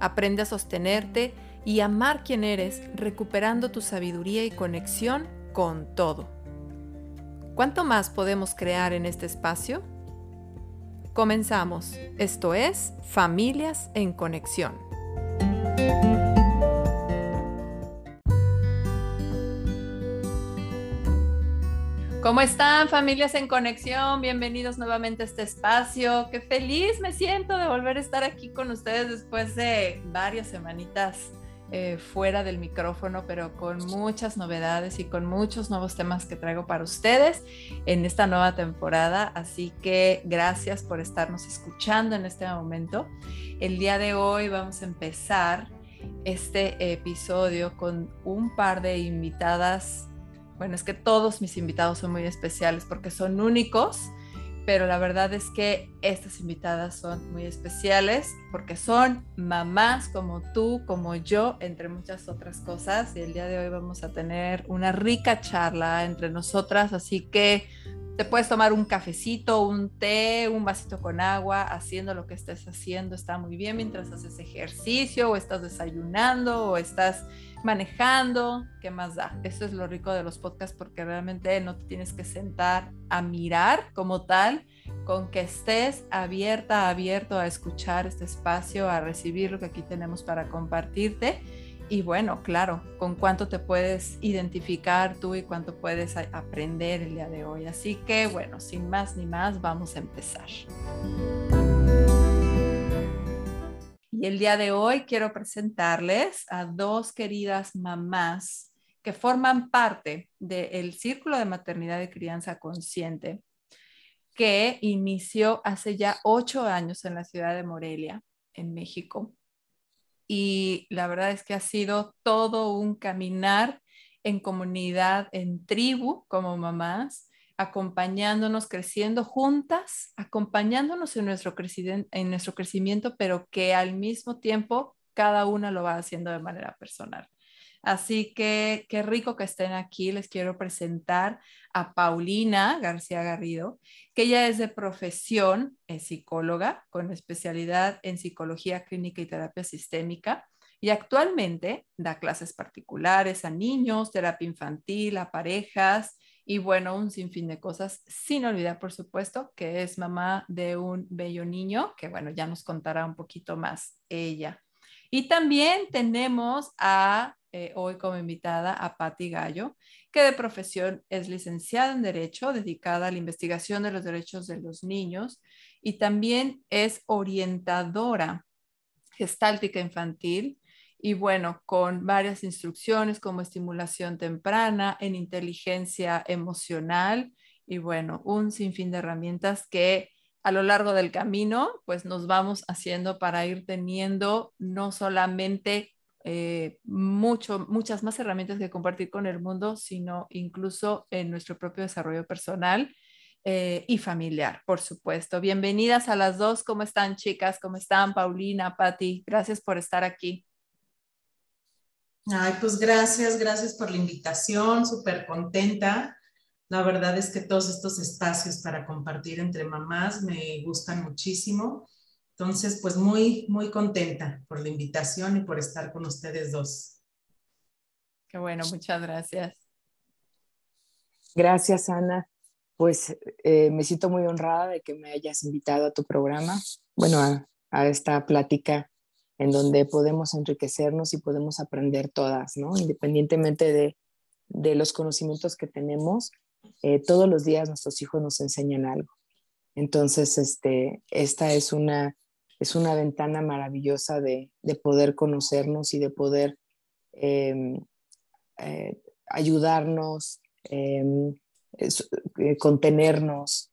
Aprende a sostenerte y amar quien eres, recuperando tu sabiduría y conexión con todo. ¿Cuánto más podemos crear en este espacio? Comenzamos. Esto es Familias en Conexión. ¿Cómo están familias en conexión? Bienvenidos nuevamente a este espacio. Qué feliz me siento de volver a estar aquí con ustedes después de varias semanitas eh, fuera del micrófono, pero con muchas novedades y con muchos nuevos temas que traigo para ustedes en esta nueva temporada. Así que gracias por estarnos escuchando en este momento. El día de hoy vamos a empezar este episodio con un par de invitadas bueno, es que todos mis invitados son muy especiales porque son únicos, pero la verdad es que estas invitadas son muy especiales porque son mamás como tú, como yo, entre muchas otras cosas. Y el día de hoy vamos a tener una rica charla entre nosotras, así que te puedes tomar un cafecito, un té, un vasito con agua, haciendo lo que estés haciendo, está muy bien mientras haces ejercicio o estás desayunando o estás manejando, ¿qué más da? Eso es lo rico de los podcasts porque realmente no te tienes que sentar a mirar como tal, con que estés abierta, abierto a escuchar este espacio, a recibir lo que aquí tenemos para compartirte. Y bueno, claro, con cuánto te puedes identificar tú y cuánto puedes aprender el día de hoy. Así que bueno, sin más ni más, vamos a empezar. Y el día de hoy quiero presentarles a dos queridas mamás que forman parte del Círculo de Maternidad y Crianza Consciente, que inició hace ya ocho años en la ciudad de Morelia, en México. Y la verdad es que ha sido todo un caminar en comunidad, en tribu como mamás, acompañándonos, creciendo juntas, acompañándonos en nuestro, en nuestro crecimiento, pero que al mismo tiempo cada una lo va haciendo de manera personal. Así que qué rico que estén aquí. Les quiero presentar a Paulina García Garrido, que ella es de profesión, es psicóloga con especialidad en psicología clínica y terapia sistémica. Y actualmente da clases particulares a niños, terapia infantil, a parejas, y bueno, un sinfín de cosas, sin olvidar, por supuesto, que es mamá de un bello niño, que bueno, ya nos contará un poquito más ella. Y también tenemos a, eh, hoy como invitada, a Patti Gallo, que de profesión es licenciada en Derecho, dedicada a la investigación de los derechos de los niños, y también es orientadora gestáltica infantil y bueno, con varias instrucciones como estimulación temprana, en inteligencia emocional y bueno, un sinfín de herramientas que a lo largo del camino pues nos vamos haciendo para ir teniendo no solamente eh, mucho, muchas más herramientas que compartir con el mundo, sino incluso en nuestro propio desarrollo personal eh, y familiar, por supuesto. Bienvenidas a las dos. ¿Cómo están, chicas? ¿Cómo están, Paulina, Patti? Gracias por estar aquí. Ay, pues gracias, gracias por la invitación, súper contenta. La verdad es que todos estos espacios para compartir entre mamás me gustan muchísimo. Entonces, pues muy, muy contenta por la invitación y por estar con ustedes dos. Qué bueno, muchas gracias. Gracias, Ana. Pues eh, me siento muy honrada de que me hayas invitado a tu programa, bueno, a, a esta plática en donde podemos enriquecernos y podemos aprender todas, ¿no? Independientemente de, de los conocimientos que tenemos, eh, todos los días nuestros hijos nos enseñan algo. Entonces, este, esta es una, es una ventana maravillosa de, de poder conocernos y de poder em, eh, ayudarnos, em, eh, contenernos,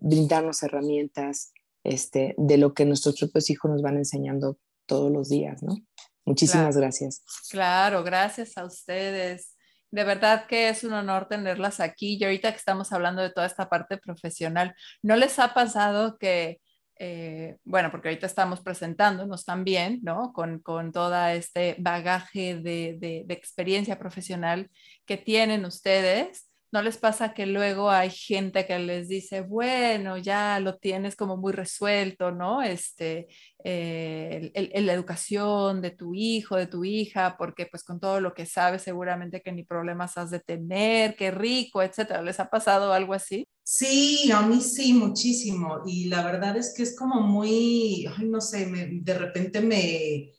brindarnos herramientas este, de lo que nuestros propios hijos nos van enseñando todos los días, ¿no? Muchísimas gracias. Claro, gracias a ustedes. De verdad que es un honor tenerlas aquí. Y ahorita que estamos hablando de toda esta parte profesional, ¿no les ha pasado que, eh, bueno, porque ahorita estamos presentándonos también, ¿no? Con, con todo este bagaje de, de, de experiencia profesional que tienen ustedes ¿No les pasa que luego hay gente que les dice, bueno, ya lo tienes como muy resuelto, ¿no? Este, eh, la educación de tu hijo, de tu hija, porque pues con todo lo que sabes seguramente que ni problemas has de tener, qué rico, etcétera. ¿Les ha pasado algo así? Sí, a mí sí, muchísimo. Y la verdad es que es como muy, ay, no sé, de repente me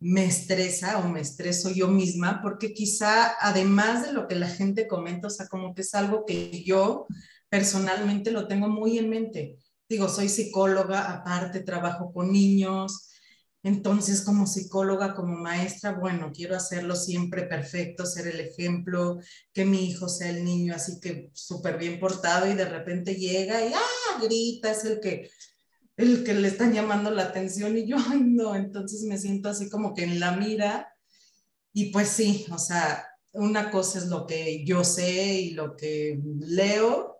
me estresa o me estreso yo misma, porque quizá además de lo que la gente comenta, o sea, como que es algo que yo personalmente lo tengo muy en mente. Digo, soy psicóloga, aparte trabajo con niños, entonces como psicóloga, como maestra, bueno, quiero hacerlo siempre perfecto, ser el ejemplo, que mi hijo sea el niño así que súper bien portado y de repente llega y ¡ah! grita, es el que el que le están llamando la atención y yo, ay no, entonces me siento así como que en la mira y pues sí, o sea, una cosa es lo que yo sé y lo que leo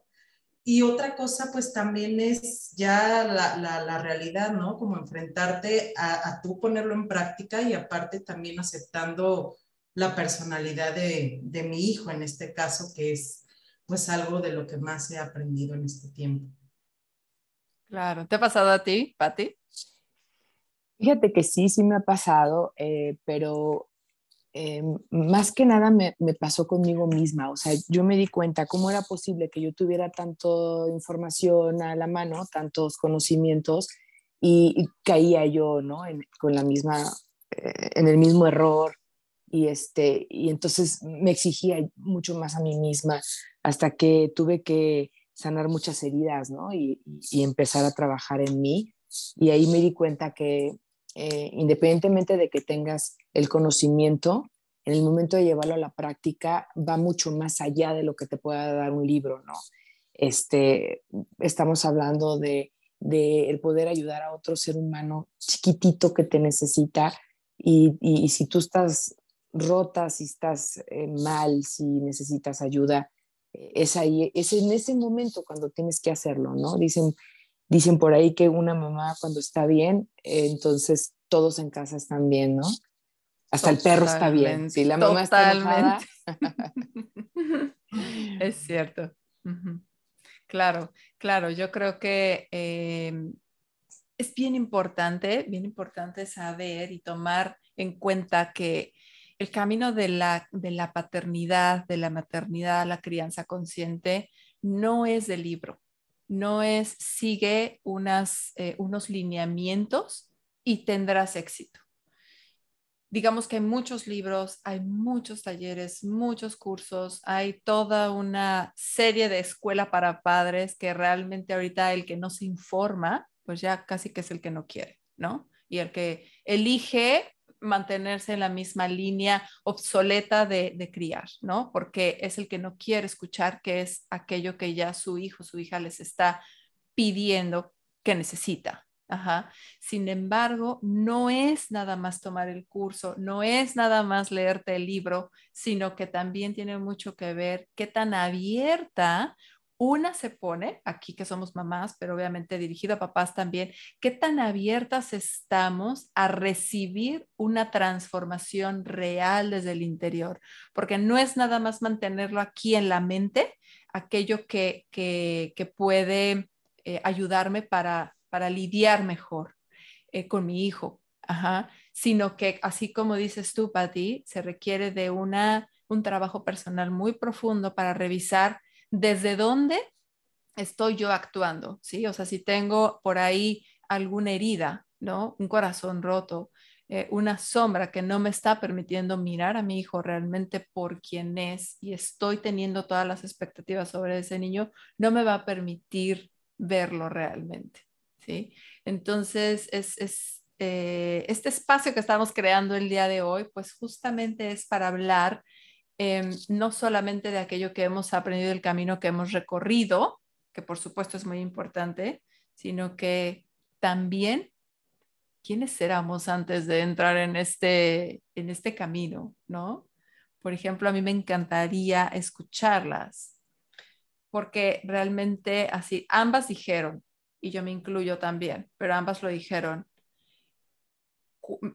y otra cosa pues también es ya la, la, realidad, ¿no? Como enfrentarte a, a, tú ponerlo en práctica y aparte también aceptando la personalidad de, de mi hijo en este caso, que es pues algo de lo que más he aprendido en este tiempo. Claro, ¿te ha pasado a ti, Patti? Fíjate que sí, sí me ha pasado, eh, pero eh, más que nada me, pasó conmigo misma. O sea, yo me di cuenta cómo era posible que yo tuviera tanta información a la mano, tantos conocimientos, y, caía yo, ¿no? con la misma, eh, en el mismo error. Y, este, y entonces me exigía mucho más a mí misma hasta que tuve que sanar muchas heridas, ¿no? Y, empezar a trabajar en mí. Y ahí me di cuenta que eh, independientemente de que tengas el conocimiento, en el momento de llevarlo a la práctica va mucho más allá de lo que te pueda dar un libro, ¿no? Este, estamos hablando de, el poder ayudar a otro ser humano chiquitito que te necesita y, si tú estás rota, si estás eh, mal, si necesitas ayuda, es ahí, es en ese momento cuando tienes que hacerlo, ¿no? Dicen, dicen por ahí que una mamá cuando está bien, entonces todos en casa están bien, ¿no? Hasta el perro está bien. Si la mamá está enojada. es cierto. Claro, claro, yo creo que em, es bien importante, bien importante saber y tomar en cuenta que el camino de la, de la paternidad, de la maternidad, la crianza consciente, no es de libro, no es sigue unas, eh, unos lineamientos y tendrás éxito. Digamos que hay muchos libros, hay muchos talleres, muchos cursos, hay toda una serie de escuela para padres que realmente ahorita el que no se informa, pues ya casi que es el que no quiere, ¿no? Y el que elige mantenerse en la misma línea obsoleta de, criar, ¿no? Porque es el que no quiere escuchar que es aquello que ya su hijo, su hija les está pidiendo que necesita. Ajá. Sin embargo, no es nada más tomar el curso, no es nada más leerte el libro, sino que también tiene mucho que ver qué tan abierta una se pone, aquí que somos mamás, pero obviamente dirigido a papás también, qué tan abiertas estamos a recibir una transformación real desde el interior, porque no es nada más mantenerlo aquí en la mente, aquello que, puede eh, ayudarme para, para lidiar mejor eh, con mi hijo, sino que así como dices tú, Patti, se requiere de una, un trabajo personal muy profundo para revisar desde dónde estoy yo actuando, ¿sí? O sea, si tengo por ahí alguna herida, ¿no? Un corazón roto, eh, una sombra que no me está permitiendo mirar a mi hijo realmente por quien es y estoy teniendo todas las expectativas sobre ese niño, no me va a permitir verlo realmente, ¿sí? Entonces, es, eh, este espacio que estamos creando el día de hoy, pues justamente es para hablar Em, no solamente de aquello que hemos aprendido del camino que hemos recorrido, que por supuesto es muy importante, sino que también quiénes éramos antes de entrar en este, en este camino, ¿no? Por ejemplo, a mí me encantaría escucharlas, porque realmente así, ambas dijeron, y yo me incluyo también, pero ambas lo dijeron,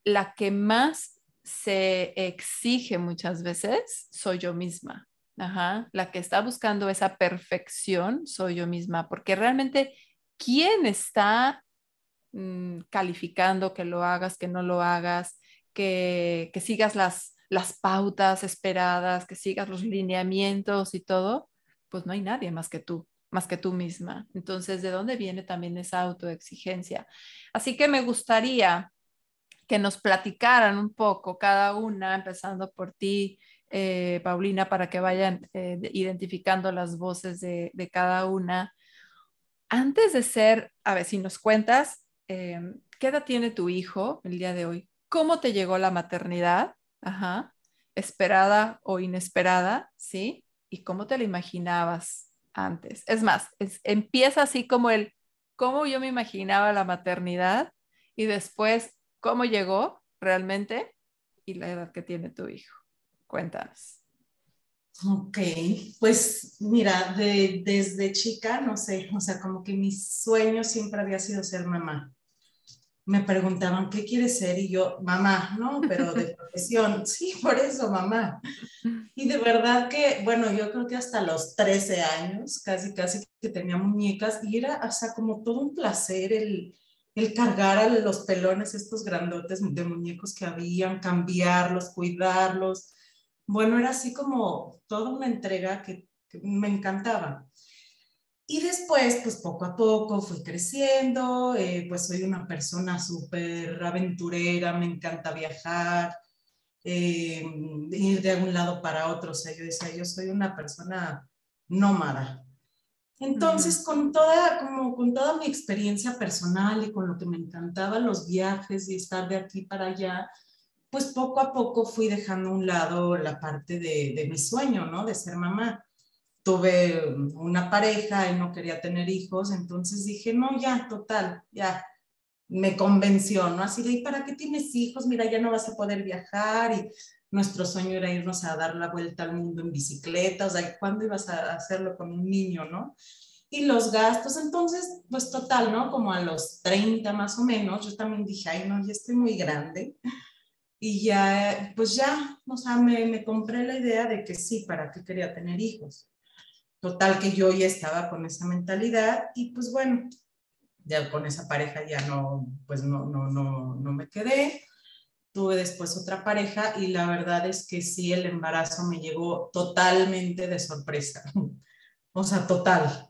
la que más se exige muchas veces soy yo misma. Ajá. La que está buscando esa perfección soy yo misma, porque realmente, ¿quién está mm, calificando que lo hagas, que no lo hagas, que, que sigas las, las pautas esperadas, que sigas los lineamientos y todo? Pues no hay nadie más que tú más que tú misma. Entonces, ¿de dónde viene también esa autoexigencia? Así que me gustaría que nos platicaran un poco cada una, empezando por ti, eh, Paulina, para que vayan eh, identificando las voces de, cada una. Antes de ser, a ver si nos cuentas, eh, ¿qué edad tiene tu hijo el día de hoy? ¿Cómo te llegó la maternidad? Ajá. ¿Esperada o inesperada? ¿Sí? ¿Y cómo te la imaginabas antes? Es más, empieza así como el, cómo yo me imaginaba la maternidad y después cómo llegó realmente y la edad que tiene tu hijo. Cuéntanos. Ok, pues mira, desde chica, no sé, o sea, como que mi sueño siempre había sido ser mamá. Me preguntaban, ¿qué quieres ser? Y yo, mamá, ¿no? Pero de profesión, sí, por eso, mamá. Y de verdad que, bueno, yo creo que hasta los 13 años, casi, casi que tenía muñecas, y era, o sea, como todo un placer el, el cargar a los pelones, estos grandotes de muñecos que habían, cambiarlos, cuidarlos. Bueno, era así como toda una entrega que, me encantaba. Y después, pues poco a poco fui creciendo, eh, pues soy una persona súper aventurera, me encanta viajar, eh, ir de un lado para otro, o sea, yo decía, yo soy una persona nómada, entonces, con toda, como con toda mi experiencia personal y con lo que me encantaban los viajes y estar de aquí para allá, pues poco a poco fui dejando a un lado la parte de, de mi sueño, ¿no? De ser mamá. Tuve una pareja y no quería tener hijos, entonces dije, no, ya, total, ya, me convenció, ¿no? Así de, ¿y para qué tienes hijos? Mira, ya no vas a poder viajar y nuestro sueño era irnos a dar la vuelta al mundo en bicicleta, o sea, ¿cuándo ibas a hacerlo con un niño, no? Y los gastos, entonces, pues total, ¿no? Como a los 30 más o menos, yo también dije, ay, no, ya estoy muy grande. Y ya, pues ya, o sea, me, me compré la idea de que sí, ¿para qué quería tener hijos? Total que yo ya estaba con esa mentalidad y pues bueno, ya con esa pareja ya no, pues no, no, no, no me quedé tuve después otra pareja y la verdad es que sí, el embarazo me llegó totalmente de sorpresa, o sea, total.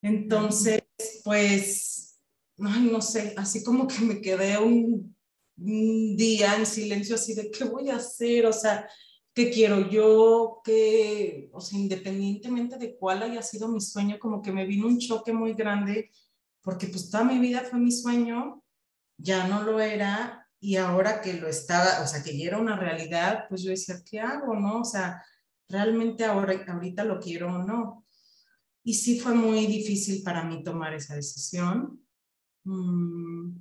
Entonces, pues, ay, no sé, así como que me quedé un, día en silencio así de qué voy a hacer, o sea, qué quiero yo, qué, o sea, independientemente de cuál haya sido mi sueño, como que me vino un choque muy grande, porque pues toda mi vida fue mi sueño, ya no lo era y ahora que lo estaba, o sea, que ya era una realidad, pues yo decía, ¿qué hago, no? O sea, realmente ahora, ahorita lo quiero o no. Y sí fue muy difícil para mí tomar esa decisión, mm,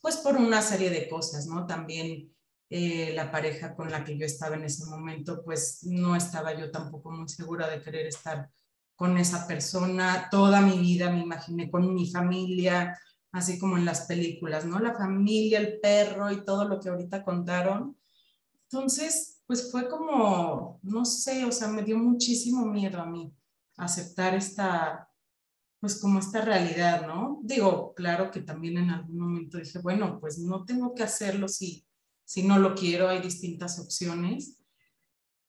pues por una serie de cosas, ¿no? También eh, la pareja con la que yo estaba en ese momento, pues no estaba yo tampoco muy segura de querer estar con esa persona. Toda mi vida me imaginé con mi familia, así como en las películas, ¿no? La familia, el perro y todo lo que ahorita contaron. Entonces, pues fue como, no sé, o sea, me dio muchísimo miedo a mí aceptar esta, pues como esta realidad, ¿no? Digo, claro que también en algún momento dije, bueno, pues no tengo que hacerlo si, si no lo quiero, hay distintas opciones,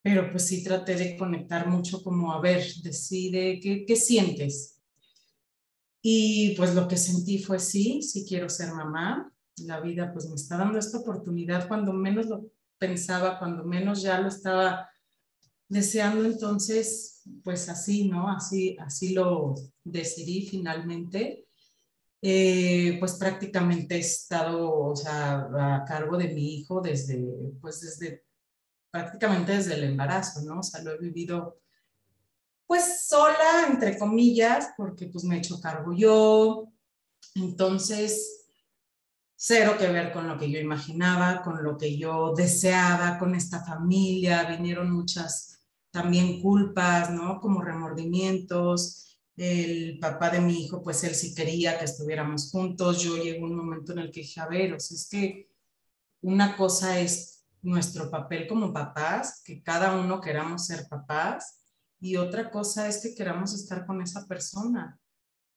pero pues sí traté de conectar mucho como, a ver, decide, ¿qué, qué sientes? Y pues lo que sentí fue sí, sí quiero ser mamá. La vida pues me está dando esta oportunidad cuando menos lo pensaba, cuando menos ya lo estaba deseando. Entonces, pues así, ¿no? Así, así lo decidí finalmente. Eh, pues prácticamente he estado, o sea, a cargo de mi hijo desde, pues desde, prácticamente desde el embarazo, ¿no? O sea, lo he vivido pues sola, entre comillas, porque pues me he hecho cargo yo. Entonces, cero que ver con lo que yo imaginaba, con lo que yo deseaba, con esta familia, vinieron muchas también culpas, ¿no? Como remordimientos. El papá de mi hijo, pues él sí quería que estuviéramos juntos. Yo llegó un momento en el que dije, a ver, o sea, es que una cosa es nuestro papel como papás, que cada uno queramos ser papás, y otra cosa es que queramos estar con esa persona.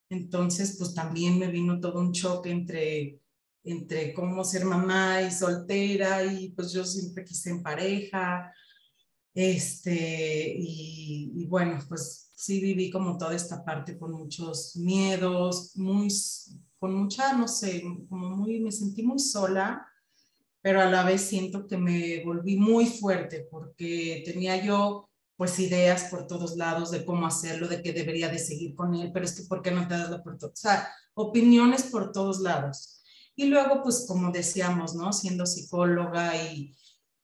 Entonces, pues también me vino todo un choque entre entre cómo ser mamá y soltera y pues yo siempre quise en pareja. Este, y, bueno, pues sí viví como toda esta parte con muchos miedos, muy, con mucha, no sé, como muy, me sentí muy sola, pero a la vez siento que me volví muy fuerte porque tenía yo pues ideas por todos lados de cómo hacerlo, de que debería de seguir con él, pero es que ¿por qué no te das la oportunidad? O sea, opiniones por todos lados. Y luego, pues como decíamos, ¿no? Siendo psicóloga y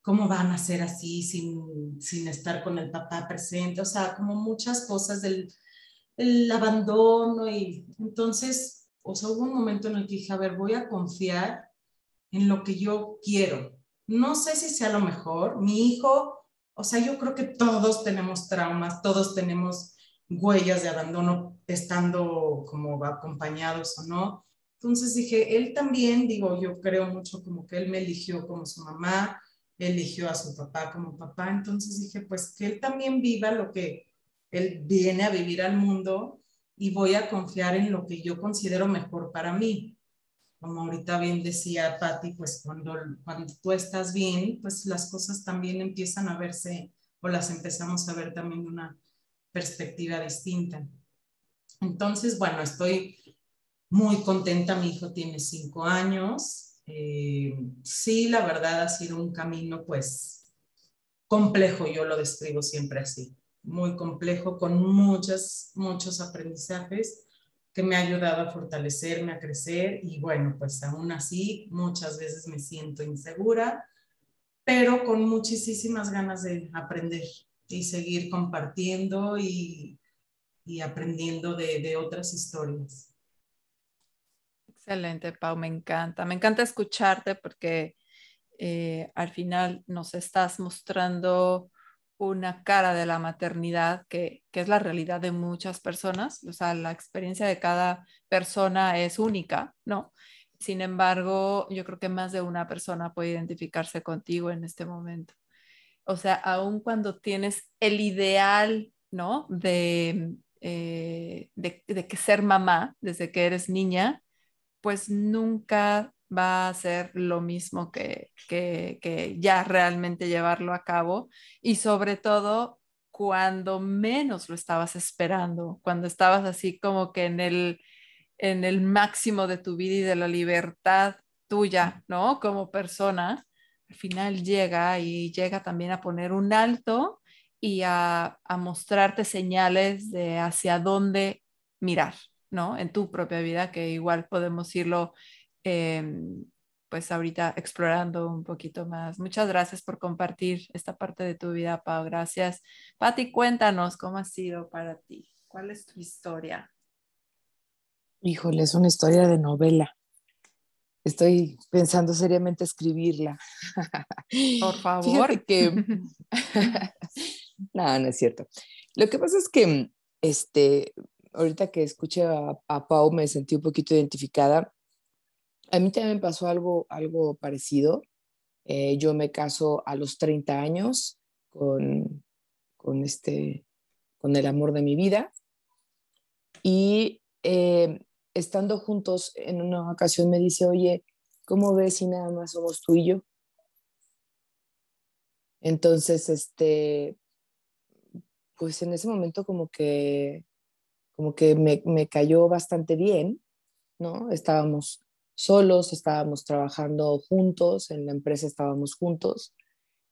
cómo van a ser así sin, sin estar con el papá presente, o sea, como muchas cosas del el abandono y entonces, o sea, hubo un momento en el que dije, a ver, voy a confiar en lo que yo quiero. No sé si sea lo mejor. Mi hijo, o sea, yo creo que todos tenemos traumas, todos tenemos huellas de abandono estando como acompañados o no. Entonces dije, él también, digo, yo creo mucho como que él me eligió como su mamá, eligió a su papá como papá, entonces dije, pues que él también viva lo que él viene a vivir al mundo y voy a confiar en lo que yo considero mejor para mí. Como ahorita bien decía Patti, pues cuando, cuando tú estás bien, pues las cosas también empiezan a verse o las empezamos a ver también de una perspectiva distinta. Entonces, bueno, estoy muy contenta, mi hijo tiene cinco años. Eh, sí, la verdad ha sido un camino pues complejo, yo lo describo siempre así, muy complejo, con muchos, muchos aprendizajes que me ha ayudado a fortalecerme, a crecer y bueno, pues aún así muchas veces me siento insegura, pero con muchísimas ganas de aprender y seguir compartiendo y, y aprendiendo de, de otras historias. Excelente, Pau, me encanta. Me encanta escucharte porque eh, al final nos estás mostrando una cara de la maternidad que, que, es la realidad de muchas personas. O sea, la experiencia de cada persona es única, ¿no? Sin embargo, yo creo que más de una persona puede identificarse contigo en este momento. O sea, aun cuando tienes el ideal, ¿no? De, eh, de, de que ser mamá desde que eres niña, pues nunca va a ser lo mismo que, que, ya realmente llevarlo a cabo y sobre todo cuando menos lo estabas esperando, cuando estabas así como que en el, en el máximo de tu vida y de la libertad tuya, ¿no? Como persona, al final llega y llega también a poner un alto y a, a mostrarte señales de hacia dónde mirar, ¿no? En tu propia vida, que igual podemos irlo, em, pues ahorita explorando un poquito más. Muchas gracias por compartir esta parte de tu vida, Pau. Gracias. Patti, cuéntanos cómo ha sido para ti. ¿Cuál es tu historia? Híjole, es una historia de novela. Estoy pensando seriamente escribirla. Por favor. que... no, no es cierto. Lo que pasa es que este, ahorita que escuché a, Pau me sentí un poquito identificada. A mí también pasó algo, algo parecido. Eh, yo me caso a los 30 años con, con, este, con el amor de mi vida y eh, estando juntos en una ocasión me dice, oye, ¿cómo ves si nada más somos tú y yo? Entonces, este, pues en ese momento como que como que me, me cayó bastante bien, ¿no? Estábamos solos, estábamos trabajando juntos, en la empresa estábamos juntos,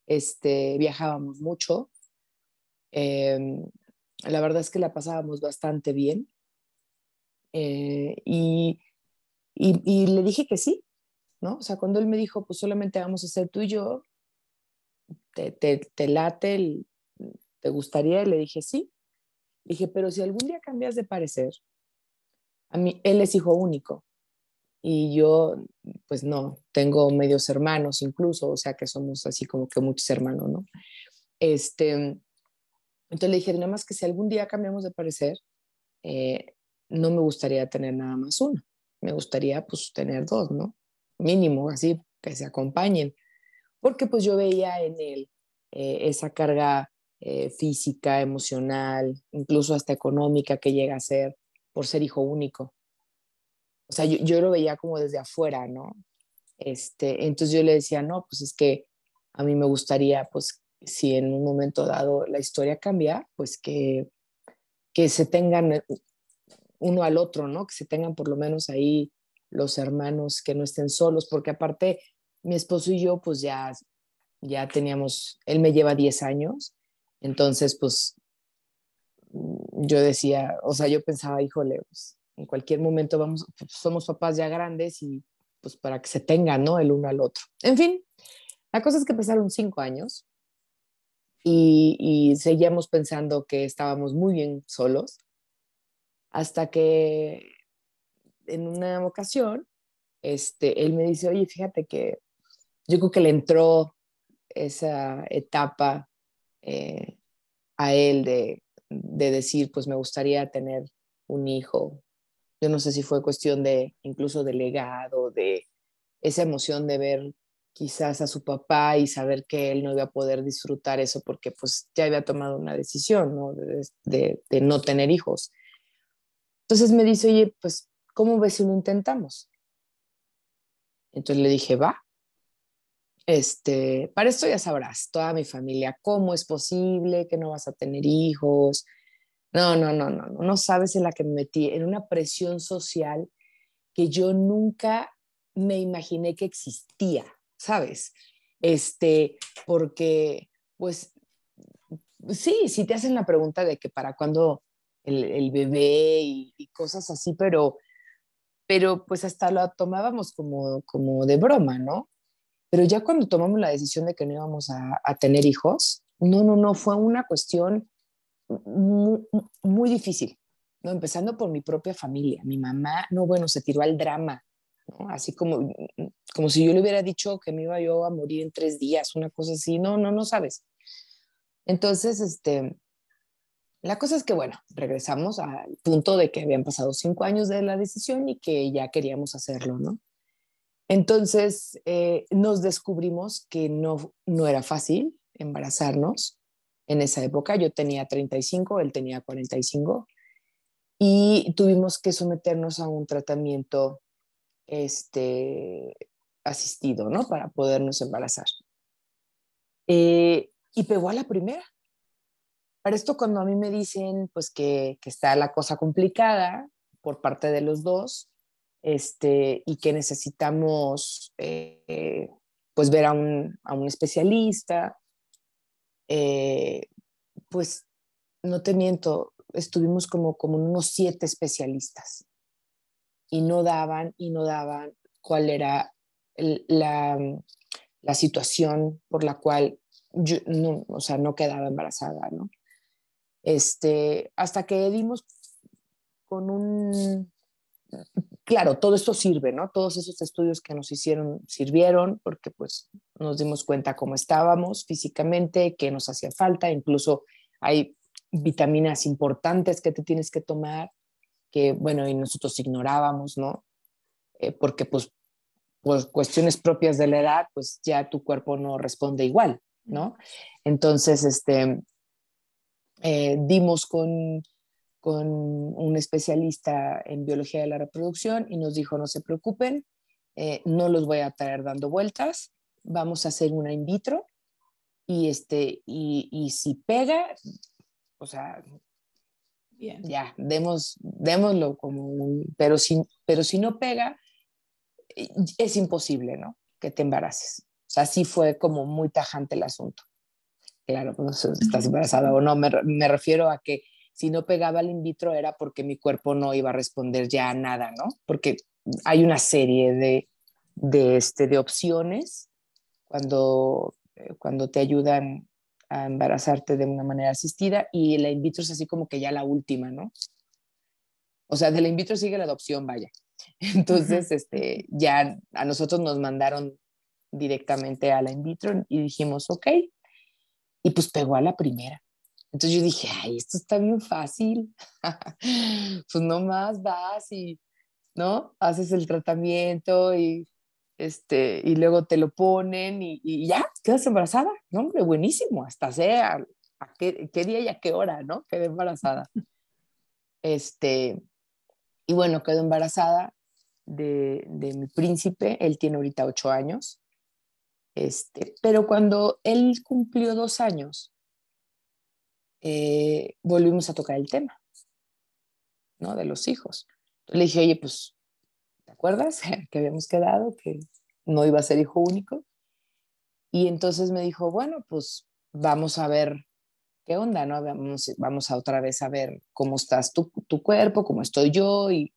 este, viajábamos mucho. Em, la verdad es que la pasábamos bastante bien. Eh, y, y, le dije que sí, ¿no? O sea, cuando él me dijo, pues solamente vamos a ser tú y yo, te, te, te late, te gustaría, y le dije sí. Dije, pero si algún día cambias de parecer, a mí, él es hijo único. Y yo, pues no, tengo medios hermanos incluso, o sea que somos así como que muchos hermanos, ¿no? Este, entonces le dije, nada más que si algún día cambiamos de parecer, eh, no me gustaría tener nada más uno, me gustaría pues tener dos, ¿no? Mínimo, así, que se acompañen, porque pues yo veía en él eh, esa carga eh, física, emocional, incluso hasta económica que llega a ser por ser hijo único o sea, yo, lo veía como desde afuera, ¿no? Este, entonces yo le decía, no, pues es que a mí me gustaría, pues, si en un momento dado la historia cambia, pues que, que se tengan eh, uno al otro, ¿no? Que se tengan por lo menos ahí los hermanos, que no estén solos, porque aparte mi esposo y yo, pues ya, ya teníamos, él me lleva 10 años, entonces, pues yo decía, o sea, yo pensaba, híjole, pues, en cualquier momento vamos, pues, somos papás ya grandes y pues para que se tengan, ¿no? El uno al otro. En fin, la cosa es que pasaron cinco años y, y seguíamos pensando que estábamos muy bien solos hasta que en una ocasión, este, él me dice, oye, fíjate que yo creo que le entró esa etapa eh, a él de, de decir, pues me gustaría tener un hijo yo no sé si fue cuestión de incluso de legado, de esa emoción de ver quizás a su papá y saber que él no iba a poder disfrutar eso porque pues ya había tomado una decisión, ¿no? De, de, no tener hijos. Entonces me dice, oye, pues, ¿cómo ves si lo intentamos? Entonces le dije, va. Este, para esto ya sabrás, toda mi familia, ¿cómo es posible que no vas a tener hijos? No, no, no, no, no, sabes en la que me metí, en una presión social que yo nunca me imaginé que existía, ¿sabes? Este, porque, pues, sí, sí te hacen la pregunta de que para cuándo el, bebé y, cosas así, pero, pero pues hasta lo tomábamos como, como de broma, ¿no? Pero ya cuando tomamos la decisión de que no íbamos a, a tener hijos, no, no, no, fue una cuestión muy, difícil, ¿no? Empezando por mi propia familia. Mi mamá, no, bueno, se tiró al drama, ¿no? Así como, como si yo le hubiera dicho que me iba yo a morir en tres días, una cosa así. No, no, no sabes. Entonces, este, la cosa es que, bueno, regresamos al punto de que habían pasado cinco años de la decisión y que ya queríamos hacerlo, ¿no? Entonces, eh, nos descubrimos que no, no era fácil embarazarnos, en esa época. Yo tenía 35, él tenía 45 y tuvimos que someternos a un tratamiento este, asistido, ¿no? Para podernos embarazar. Eh, y pegó a la primera. Para esto, cuando a mí me dicen, pues, que, que está la cosa complicada por parte de los dos, este, y que necesitamos, eh, pues, ver a un, a un especialista, eh, pues no te miento, estuvimos como, como unos siete especialistas y no daban y no daban cuál era la, la, situación por la cual yo no, o sea, no quedaba embarazada, ¿no? Este, hasta que dimos con un claro, todo esto sirve, ¿no? Todos esos estudios que nos hicieron sirvieron porque pues nos dimos cuenta cómo estábamos físicamente, qué nos hacía falta, incluso hay vitaminas importantes que te tienes que tomar, que bueno, y nosotros ignorábamos, ¿no? Eh, porque pues por cuestiones propias de la edad, pues ya tu cuerpo no responde igual, ¿no? Entonces, este, eh, dimos con con un especialista en biología de la reproducción y nos dijo, no se preocupen, eh, no los voy a traer dando vueltas, vamos a hacer una in vitro y, este, y, y si pega, o sea, Bien. ya, demos, démoslo como un, pero si, pero si no pega, es imposible, ¿no? Que te embaraces. O sea, sí fue como muy tajante el asunto. Claro, si estás embarazada o no, me, me refiero a que si no pegaba el in vitro era porque mi cuerpo no iba a responder ya a nada, ¿no? Porque hay una serie de, de, este, de opciones cuando, eh, cuando te ayudan a embarazarte de una manera asistida y la in vitro es así como que ya la última, ¿no? O sea, de la in vitro sigue la adopción, vaya. Entonces, este, ya a nosotros nos mandaron directamente a la in vitro y dijimos, ok, y pues pegó a la primera. Entonces yo dije, ay, esto está bien fácil. pues nomás vas y, ¿no? Haces el tratamiento y, este, y luego te lo ponen y, ya, quedas embarazada. No, hombre, buenísimo, hasta sea a qué, qué, día y a qué hora, ¿no? Quedé embarazada. Este, y bueno, quedó embarazada de, de, mi príncipe, él tiene ahorita ocho años. Este, pero cuando él cumplió dos años, eh, volvimos a tocar el tema, ¿no? De los hijos. le dije, oye, pues, ¿te acuerdas que habíamos quedado que no iba a ser hijo único? Y entonces me dijo, bueno, pues vamos a ver qué onda, ¿no? Vamos, vamos a otra vez a ver cómo estás tu, cuerpo, cómo estoy yo y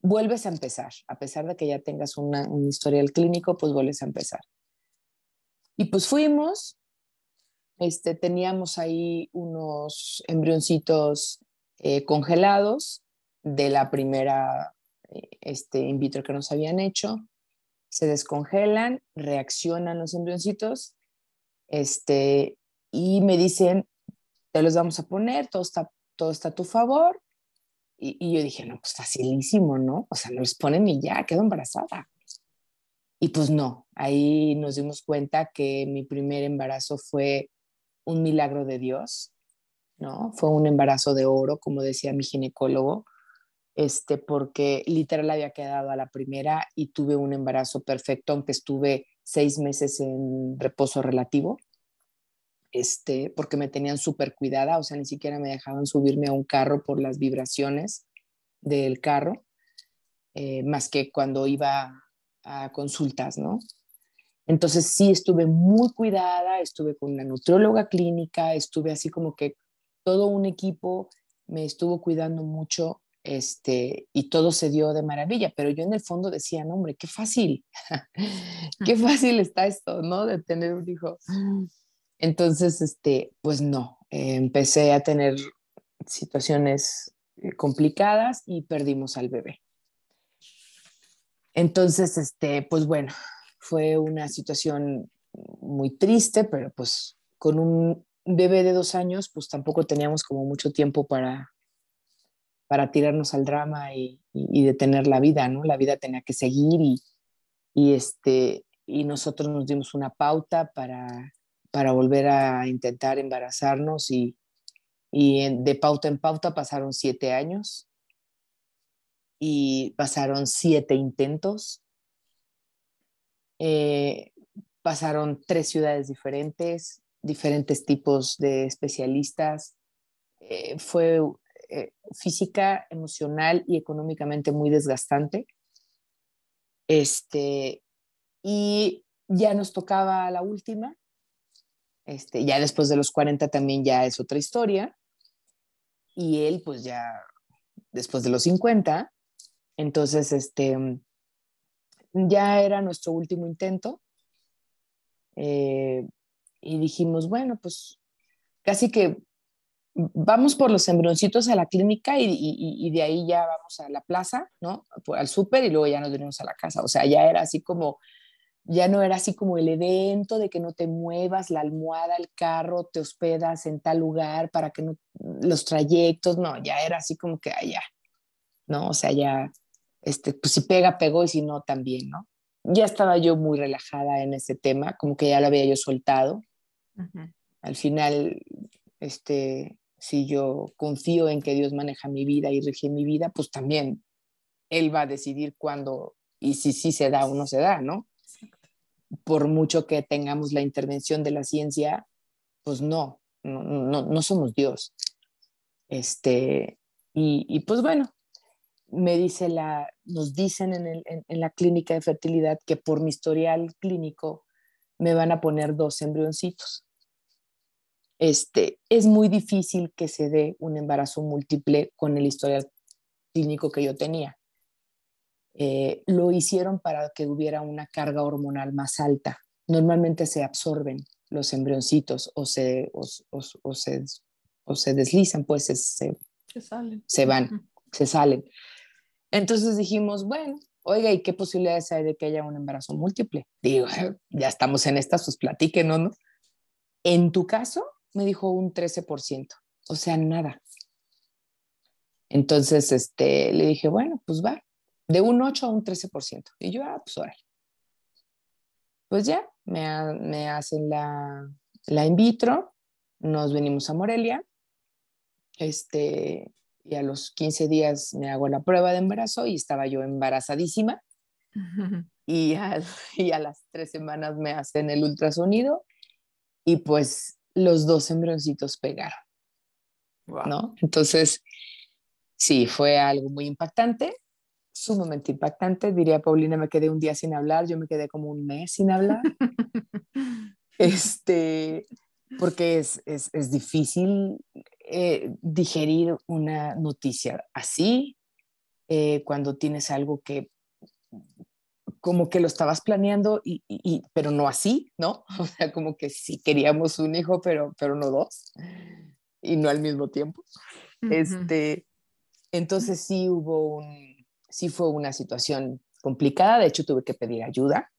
vuelves a empezar. A pesar de que ya tengas un historial clínico, pues vuelves a empezar. Y pues fuimos, este, teníamos ahí unos embrioncitos eh, congelados de la primera eh, este, in vitro que nos habían hecho. Se descongelan, reaccionan los embrioncitos este, y me dicen, te los vamos a poner, todo está, todo está a tu favor. Y, y yo dije, no, pues facilísimo, ¿no? O sea, me los ponen y ya, quedo embarazada. Y pues no, ahí nos dimos cuenta que mi primer embarazo fue un milagro de Dios, ¿no? Fue un embarazo de oro, como decía mi ginecólogo, este, porque literal había quedado a la primera y tuve un embarazo perfecto, aunque estuve seis meses en reposo relativo, este, porque me tenían súper cuidada, o sea, ni siquiera me dejaban subirme a un carro por las vibraciones del carro, eh, más que cuando iba a consultas, ¿no? Entonces sí estuve muy cuidada, estuve con una nutrióloga clínica, estuve así como que todo un equipo me estuvo cuidando mucho este, y todo se dio de maravilla, pero yo en el fondo decía, hombre, qué fácil, qué fácil está esto, ¿no? De tener un hijo. Entonces, este, pues no, empecé a tener situaciones eh, complicadas y perdimos al bebé. Entonces, este, pues bueno, fue una situación muy triste, pero pues con un bebé de dos años, pues tampoco teníamos como mucho tiempo para, para tirarnos al drama y, y, detener la vida, ¿no? La vida tenía que seguir y, y, este, y nosotros nos dimos una pauta para, para volver a intentar embarazarnos y, y de pauta en pauta pasaron siete años y pasaron siete intentos. Eh, pasaron tres ciudades diferentes, diferentes tipos de especialistas. Eh, fue eh, física, emocional y económicamente muy desgastante. Este, y ya nos tocaba la última. Este, ya después de los 40 también ya es otra historia. Y él, pues ya después de los 50, entonces, este, ya era nuestro último intento. Eh, y dijimos, bueno, pues casi que vamos por los embrioncitos a la clínica y, de ahí ya vamos a la plaza, ¿no? Al súper y luego ya nos venimos a la casa. O sea, ya era así como, ya no era así como el evento de que no te muevas, la almohada, el carro, te hospedas en tal lugar para que no, los trayectos, no, ya era así como que allá, ¿no? O sea, ya este, pues si pega, pegó y si no, también, ¿no? Ya estaba yo muy relajada en ese tema, como que ya lo había yo soltado. Al final, este, si yo confío en que Dios maneja mi vida y rige mi vida, pues también Él va a decidir cuándo y si sí se da o no se da, ¿no? Por mucho que tengamos la intervención de la ciencia, pues no, no, no, no somos Dios. Este, y, y pues bueno, me dice la, nos dicen en, la clínica de fertilidad que por mi historial clínico me van a poner dos embrioncitos. Este, es muy difícil que se dé un embarazo múltiple con el historial clínico que yo tenía. Eh, lo hicieron para que hubiera una carga hormonal más alta. Normalmente se absorben los embrioncitos o se, o, se, o se deslizan, pues se, se, se van, se salen. Entonces dijimos, bueno, oiga, ¿y qué posibilidades hay de que haya un embarazo múltiple? Digo, ya estamos en estas, pues platíquenos, ¿no? En tu caso, me dijo un 13%, o sea, nada. Entonces, este, le dije, bueno, pues va, de un 8 a un 13%. Y yo, ah, pues órale. Pues ya, me, me hacen la, la in vitro, nos venimos a Morelia, este, y a los 15 días me hago la prueba de embarazo y estaba yo embarazadísima. y, a, y a las tres semanas me hacen el ultrasonido y pues los dos embrioncitos pegaron. ¿no? Entonces, sí, fue algo muy impactante, sumamente impactante. Diría Paulina, me quedé un día sin hablar, yo me quedé como un mes sin hablar. este, porque es, es, es difícil eh, digerir una noticia así eh, cuando tienes algo que como que lo estabas planeando, y, y, pero no así, ¿no? O sea, como que sí queríamos un hijo, pero, pero no dos, y no al mismo tiempo. este, entonces sí hubo un, sí fue una situación complicada, de hecho tuve que pedir ayuda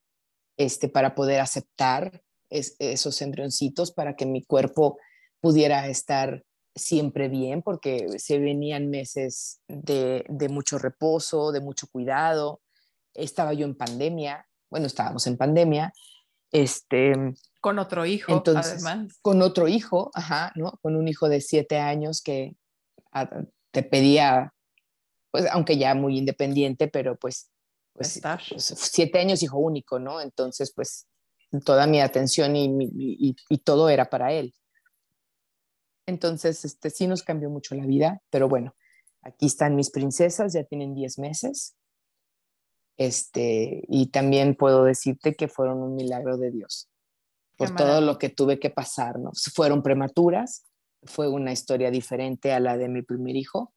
este, para poder aceptar esos embrioncitos, para que mi cuerpo pudiera estar siempre bien, porque se venían meses de, de mucho reposo, de mucho cuidado, estaba yo en pandemia, bueno, estábamos en pandemia, este... Con otro hijo, entonces, además. Con otro hijo, ajá, ¿no? Con un hijo de siete años que te pedía, pues, aunque ya muy independiente, pero pues, pues, pues, siete años hijo único, ¿no? Entonces, pues, toda mi atención y, y, y, todo era para él. Entonces, este, sí nos cambió mucho la vida, pero bueno, aquí están mis princesas, ya tienen diez meses, este, y también puedo decirte que fueron un milagro de Dios por todo lo que tuve que pasar, ¿no? Fueron prematuras, fue una historia diferente a la de mi primer hijo,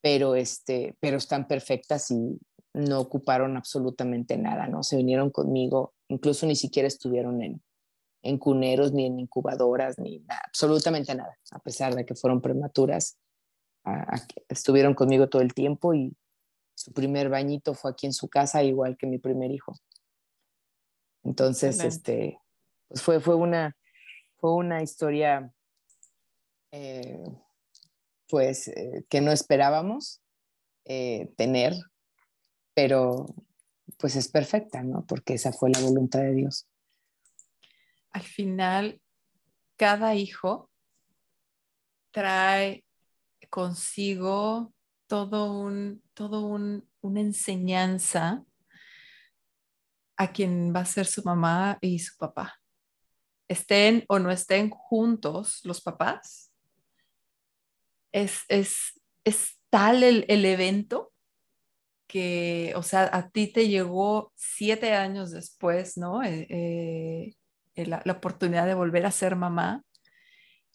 pero, este, pero están perfectas y no ocuparon absolutamente nada, ¿no? Se vinieron conmigo, incluso ni siquiera estuvieron en, en cuneros, ni en incubadoras, ni nada, absolutamente nada, a pesar de que fueron prematuras, estuvieron conmigo todo el tiempo y su primer bañito fue aquí en su casa, igual que mi primer hijo. Entonces, este, pues fue, fue, una, fue una historia, eh, pues, eh, que no esperábamos eh, tener, pero pues es perfecta, ¿no? Porque esa fue la voluntad de Dios. Al final, cada hijo trae consigo todo un, todo un, una enseñanza a quien va a ser su mamá y su papá. Estén o no estén juntos los papás. Es, es, es tal el, el, evento que, o sea, a ti te llegó siete años después, ¿no? Eh, eh, la, la oportunidad de volver a ser mamá.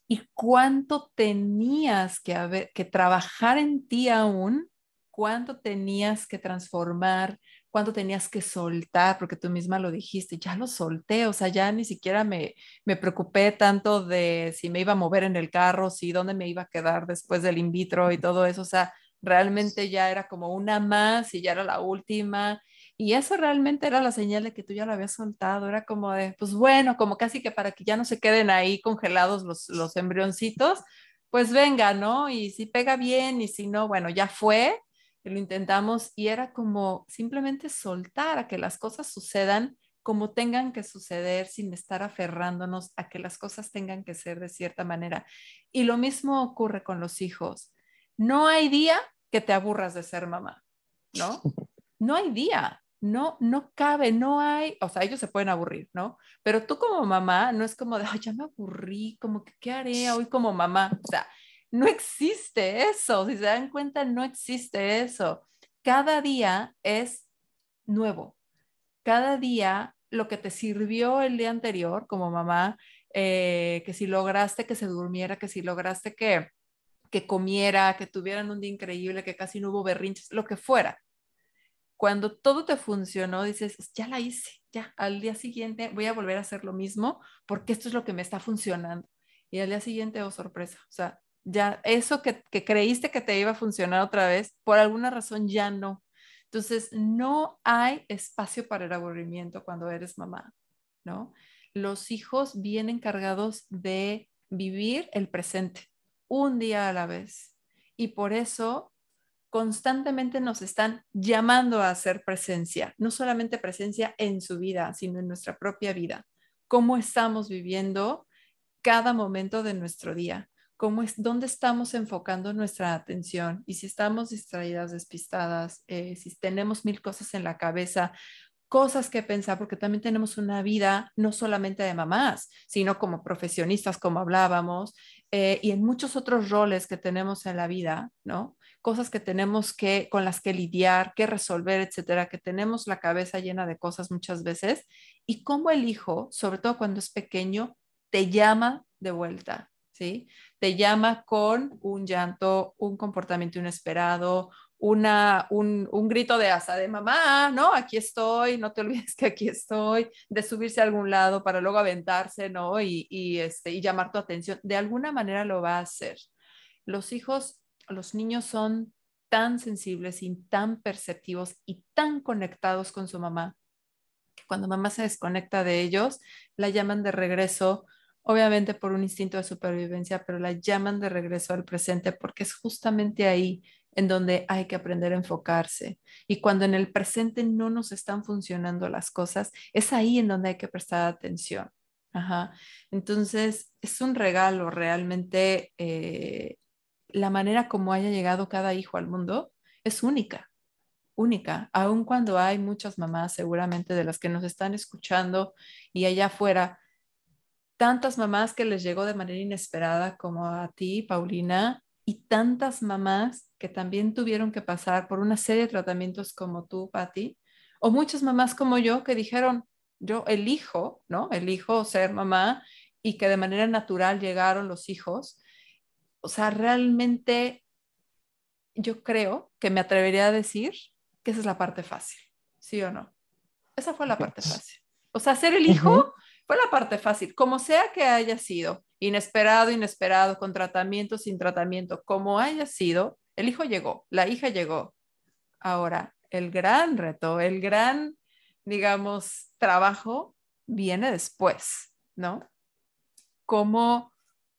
Y cuánto tenías que, haber, que trabajar en ti aún, cuánto tenías que transformar, cuánto tenías que soltar, porque tú misma lo dijiste, ya lo solté, o sea, ya ni siquiera me, me preocupé tanto de si me iba a mover en el carro, si dónde me iba a quedar después del in vitro y todo eso, o sea, realmente ya era como una más y ya era la última y eso realmente era la señal de que tú ya lo habías soltado, era como de, pues bueno, como casi que para que ya no se queden ahí congelados los, los embrioncitos, pues venga, ¿no? Y si pega bien y si no, bueno, ya fue, lo intentamos y era como simplemente soltar a que las cosas sucedan como tengan que suceder sin estar aferrándonos a que las cosas tengan que ser de cierta manera. Y lo mismo ocurre con los hijos. No hay día que te aburras de ser mamá, ¿no? No hay día no, no cabe, no hay, o sea, ellos se pueden aburrir, ¿no? Pero tú como mamá no es como de, ay, ya me aburrí, como que, ¿qué haré hoy como mamá? O sea, no existe eso, si se dan cuenta, no existe eso. Cada día es nuevo. Cada día lo que te sirvió el día anterior como mamá, eh, que si lograste que se durmiera, que si lograste que, que comiera, que tuvieran un día increíble, que casi no hubo berrinches, lo que fuera cuando todo te funcionó, dices, ya la hice, ya, al día siguiente voy a volver a hacer lo mismo porque esto es lo que me está funcionando. Y al día siguiente, oh, sorpresa, o sea, ya eso que, que creíste que te iba a funcionar otra vez, por alguna razón ya no. Entonces, no hay espacio para el aburrimiento cuando eres mamá, ¿no? Los hijos vienen cargados de vivir el presente, un día a la vez. Y por eso constantemente nos están llamando a hacer presencia, no solamente presencia en su vida, sino en nuestra propia vida. ¿Cómo estamos viviendo cada momento de nuestro día? ¿Cómo es, ¿Dónde estamos enfocando nuestra atención? Y si estamos distraídas, despistadas, eh, si tenemos mil cosas en la cabeza, cosas que pensar, porque también tenemos una vida no solamente de mamás, sino como profesionistas, como hablábamos, eh, y en muchos otros roles que tenemos en la vida, ¿no? Cosas que tenemos que, con las que lidiar, que resolver, etcétera, que tenemos la cabeza llena de cosas muchas veces, y cómo el hijo, sobre todo cuando es pequeño, te llama de vuelta, ¿sí? Te llama con un llanto, un comportamiento inesperado, una, un, grito de asa de mamá, ¿no? Aquí estoy, no te olvides que aquí estoy, de subirse a algún lado para luego aventarse, ¿no? Y, y, este, y llamar tu atención. De alguna manera lo va a hacer. Los hijos, los niños son tan sensibles y tan perceptivos y tan conectados con su mamá que cuando mamá se desconecta de ellos, la llaman de regreso, obviamente por un instinto de supervivencia, pero la llaman de regreso al presente porque es justamente ahí en donde hay que aprender a enfocarse. Y cuando en el presente no nos están funcionando las cosas, es ahí en donde hay que prestar atención. Entonces, es un regalo realmente. Eh, la manera como haya llegado cada hijo al mundo es única, única, aun cuando hay muchas mamás seguramente de las que nos están escuchando y allá afuera, tantas mamás que les llegó de manera inesperada como a ti, Paulina, y tantas mamás que también tuvieron que pasar por una serie de tratamientos como tú, Patti, o muchas mamás como yo que dijeron, yo elijo, ¿no? Elijo ser mamá y que de manera natural llegaron los hijos. O sea, realmente yo creo que me atrevería a decir que esa es la parte fácil, ¿sí o no? Esa fue la parte fácil. O sea, ser el hijo fue la parte fácil, como sea que haya sido, inesperado, inesperado, con tratamiento, sin tratamiento, como haya sido, el hijo llegó, la hija llegó. Ahora, el gran reto, el gran, digamos, trabajo viene después, ¿no? ¿Cómo,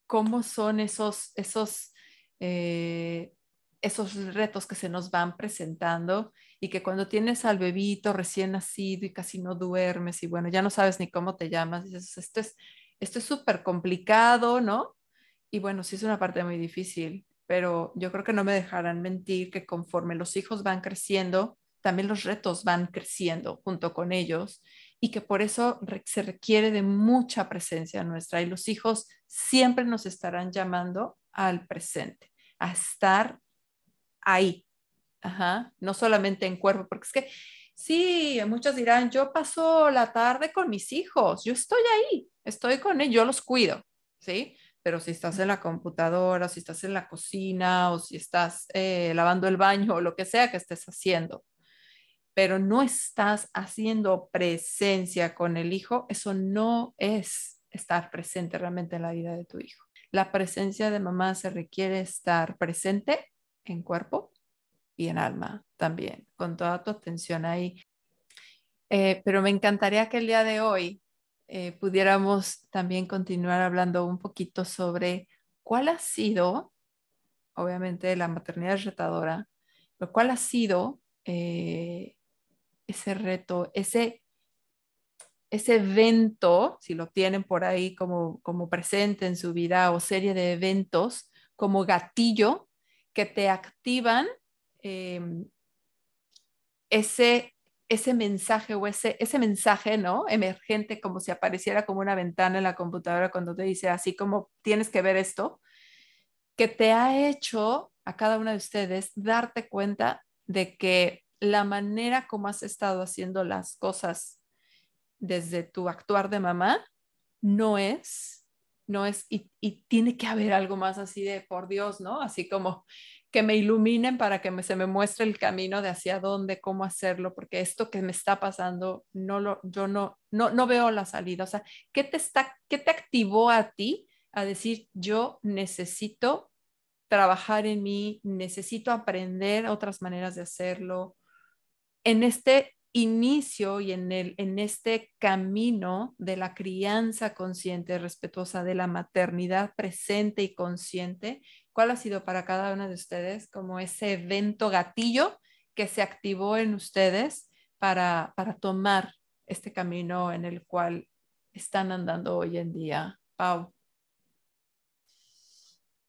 cómo son esos, esos, eh, esos retos que se nos van presentando y que cuando tienes al bebito recién nacido y casi no duermes y bueno, ya no sabes ni cómo te llamas, dices, esto es esto es súper complicado, ¿no? Y bueno, sí es una parte muy difícil, pero yo creo que no me dejarán mentir que conforme los hijos van creciendo, también los retos van creciendo junto con ellos y que por eso se requiere de mucha presencia nuestra y los hijos siempre nos estarán llamando al presente, a estar ahí, Ajá. no solamente en cuerpo, porque es que sí, muchos dirán, yo paso la tarde con mis hijos, yo estoy ahí, estoy con ellos, yo los cuido, ¿sí? Pero si estás en la computadora, si estás en la cocina o si estás eh, lavando el baño o lo que sea que estés haciendo, pero no estás haciendo presencia con el hijo, eso no es estar presente realmente en la vida de tu hijo. La presencia de mamá se requiere estar presente en cuerpo y en alma también, con toda tu atención ahí. Eh, pero me encantaría que el día de hoy eh, pudiéramos también continuar hablando un poquito sobre cuál ha sido, obviamente la maternidad retadora, pero cuál ha sido eh, ese reto, ese, ese evento, si lo tienen por ahí como, como presente en su vida o serie de eventos, como gatillo que te activan em, ese ese mensaje o ese, ese mensaje, ¿no? Emergente, como si apareciera como una ventana en la computadora cuando te dice así como tienes que ver esto, que te ha hecho a cada una de ustedes darte cuenta de que la manera como has estado haciendo las cosas desde tu actuar de mamá no es, no es, y, y tiene que haber algo más así de, por Dios, ¿no? Así como que me iluminen para que se me muestre el camino de hacia dónde, cómo hacerlo, porque esto que me está pasando, no lo, yo no, no, no veo la salida. O sea, ¿qué te, está, ¿qué te activó a ti a decir, yo necesito trabajar en mí, necesito aprender otras maneras de hacerlo? en este inicio y en, el, en este camino de la crianza consciente, respetuosa, de la maternidad presente y consciente, ¿cuál ha sido para cada uno de ustedes como ese evento gatillo que se activó en ustedes para, para tomar este camino en el cual están andando hoy en día? Pau.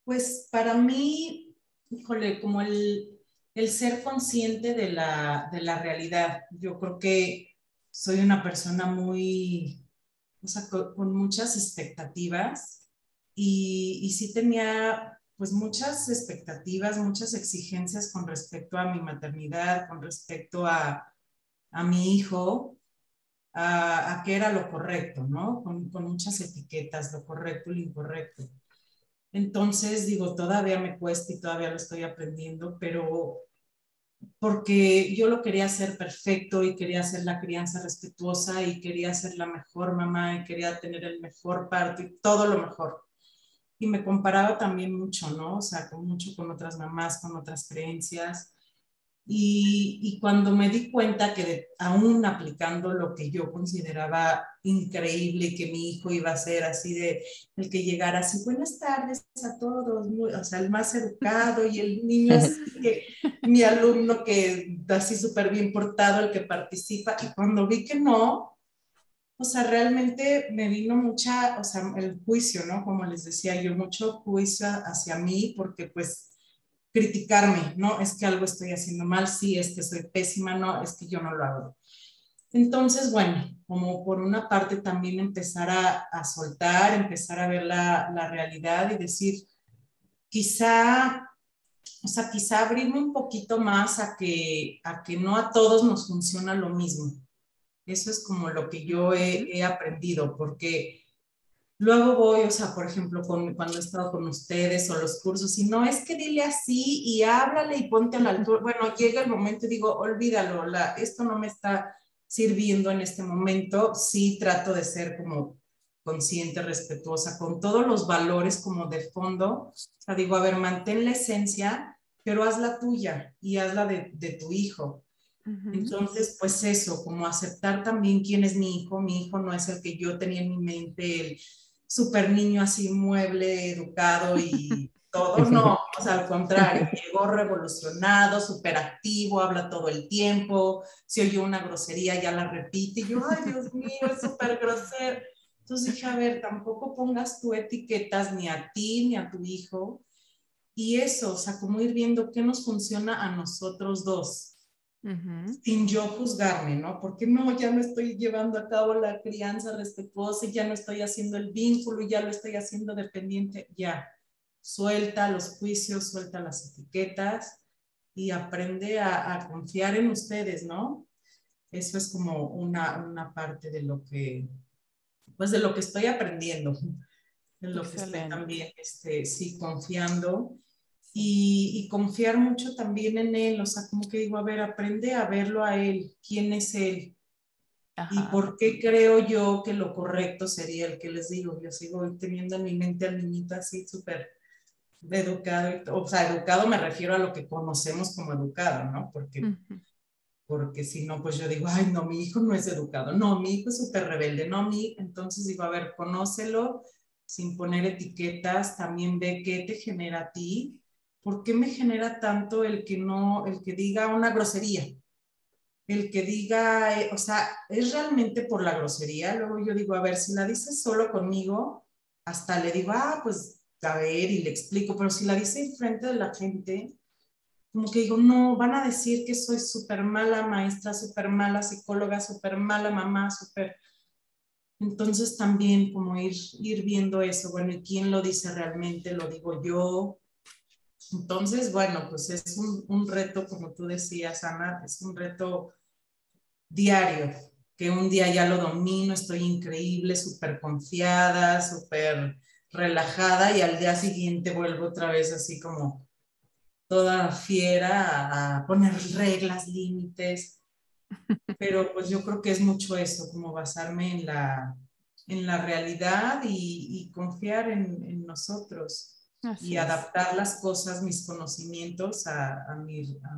Pues para mí, híjole, como el, el ser consciente de la, de la realidad. Yo creo que soy una persona muy, o sea, con, muchas expectativas y, y, sí tenía pues muchas expectativas, muchas exigencias con respecto a mi maternidad, con respecto a, a mi hijo, a, qué era lo correcto, ¿no? Con, con muchas etiquetas, lo correcto y lo incorrecto. Entonces, digo, todavía me cuesta y todavía lo estoy aprendiendo, pero porque yo lo quería hacer perfecto y quería hacer la crianza respetuosa y quería ser la mejor mamá y quería tener el mejor parto y todo lo mejor. Y me comparaba también mucho, ¿no? O sea, con mucho con otras mamás, con otras creencias. Y, cuando me di cuenta que aún aplicando lo que yo consideraba increíble que mi hijo iba a ser así de el que llegara así, buenas tardes a todos, o sea, el más educado y el niño así que mi alumno que así súper bien portado, el que participa, y cuando vi que no, o sea, realmente me vino mucha, o sea, el juicio, ¿no? Como les decía yo, mucho juicio hacia mí, porque pues criticarme, no, es que algo estoy haciendo mal, sí, es que soy pésima, no, es que yo no lo hago. Entonces, bueno, como por una parte también empezar a, soltar, empezar a ver la, la, realidad y decir, quizá, o sea, quizá abrirme un poquito más a que, a que no a todos nos funciona lo mismo. Eso es como lo que yo he, he aprendido, porque Luego voy, o sea, por ejemplo, cuando he estado con ustedes o los cursos, y no es que dile así y háblale y ponte a la altura. Bueno, llega el momento y digo, olvídalo, la, esto no me está sirviendo en este momento. Sí trato de ser como consciente, respetuosa, con todos los valores como de fondo. O sea, digo, a ver, mantén la esencia, pero haz la tuya y hazla de, de tu hijo. Entonces, pues eso, como aceptar también quién es mi hijo. Mi hijo no es el que yo tenía en mi mente, el super niño así mueble, educado y todo, no, o sea, al contrario, llegó revolucionado, súper activo, habla todo el tiempo, si oye una grosería ya la repite, y yo, ay Dios mío, es súper grosero. Entonces dije, a ver, tampoco pongas tu etiquetas ni a ti ni a tu hijo. Y eso, o sea, como ir viendo qué nos funciona a nosotros dos sin yo juzgarme, ¿no? Porque no, ya no estoy llevando a cabo la crianza respetuosa, ya no estoy haciendo el vínculo, ya lo estoy haciendo dependiente, ya. Suelta los juicios, suelta las etiquetas y aprende a, confiar en ustedes, ¿no? Eso es como una, una, parte de lo que, pues de lo que estoy aprendiendo, de lo que estoy también, este, sí, confiando y, confiar mucho también en él, o sea, como que digo, a ver, aprende a verlo a él, quién es él. Y por qué creo yo que lo correcto sería el que les digo, yo sigo teniendo en mi mente al niñito así súper educado, o sea, educado me refiero a lo que conocemos como educado, ¿no? Porque, porque si no, pues yo digo, ay, no, mi hijo no es educado, no, mi hijo es súper rebelde, no, mi, entonces digo, a ver, conócelo sin poner etiquetas, también ve qué te genera a ti ¿por qué me genera tanto el que no, el que diga una grosería? El que diga, eh, o sea, es realmente por la grosería. Luego yo digo, a ver, si la dice solo conmigo, hasta le digo, ah, pues a ver, y le explico, pero si la dice en frente de la gente, como que digo, no, van a decir que soy súper mala maestra, súper mala psicóloga, súper mala mamá, súper... Entonces también como ir, ir viendo eso, bueno, ¿y quién lo dice realmente? ¿Lo digo yo? Entonces, bueno, pues es un, reto, como tú decías, Ana, es un reto diario, que un día ya lo domino, estoy increíble, súper confiada, súper relajada y al día siguiente vuelvo otra vez así como toda fiera a, poner reglas, límites. Pero pues yo creo que es mucho eso, como basarme en la, en la realidad y, confiar en, en nosotros y adaptar las cosas, mis conocimientos a, a,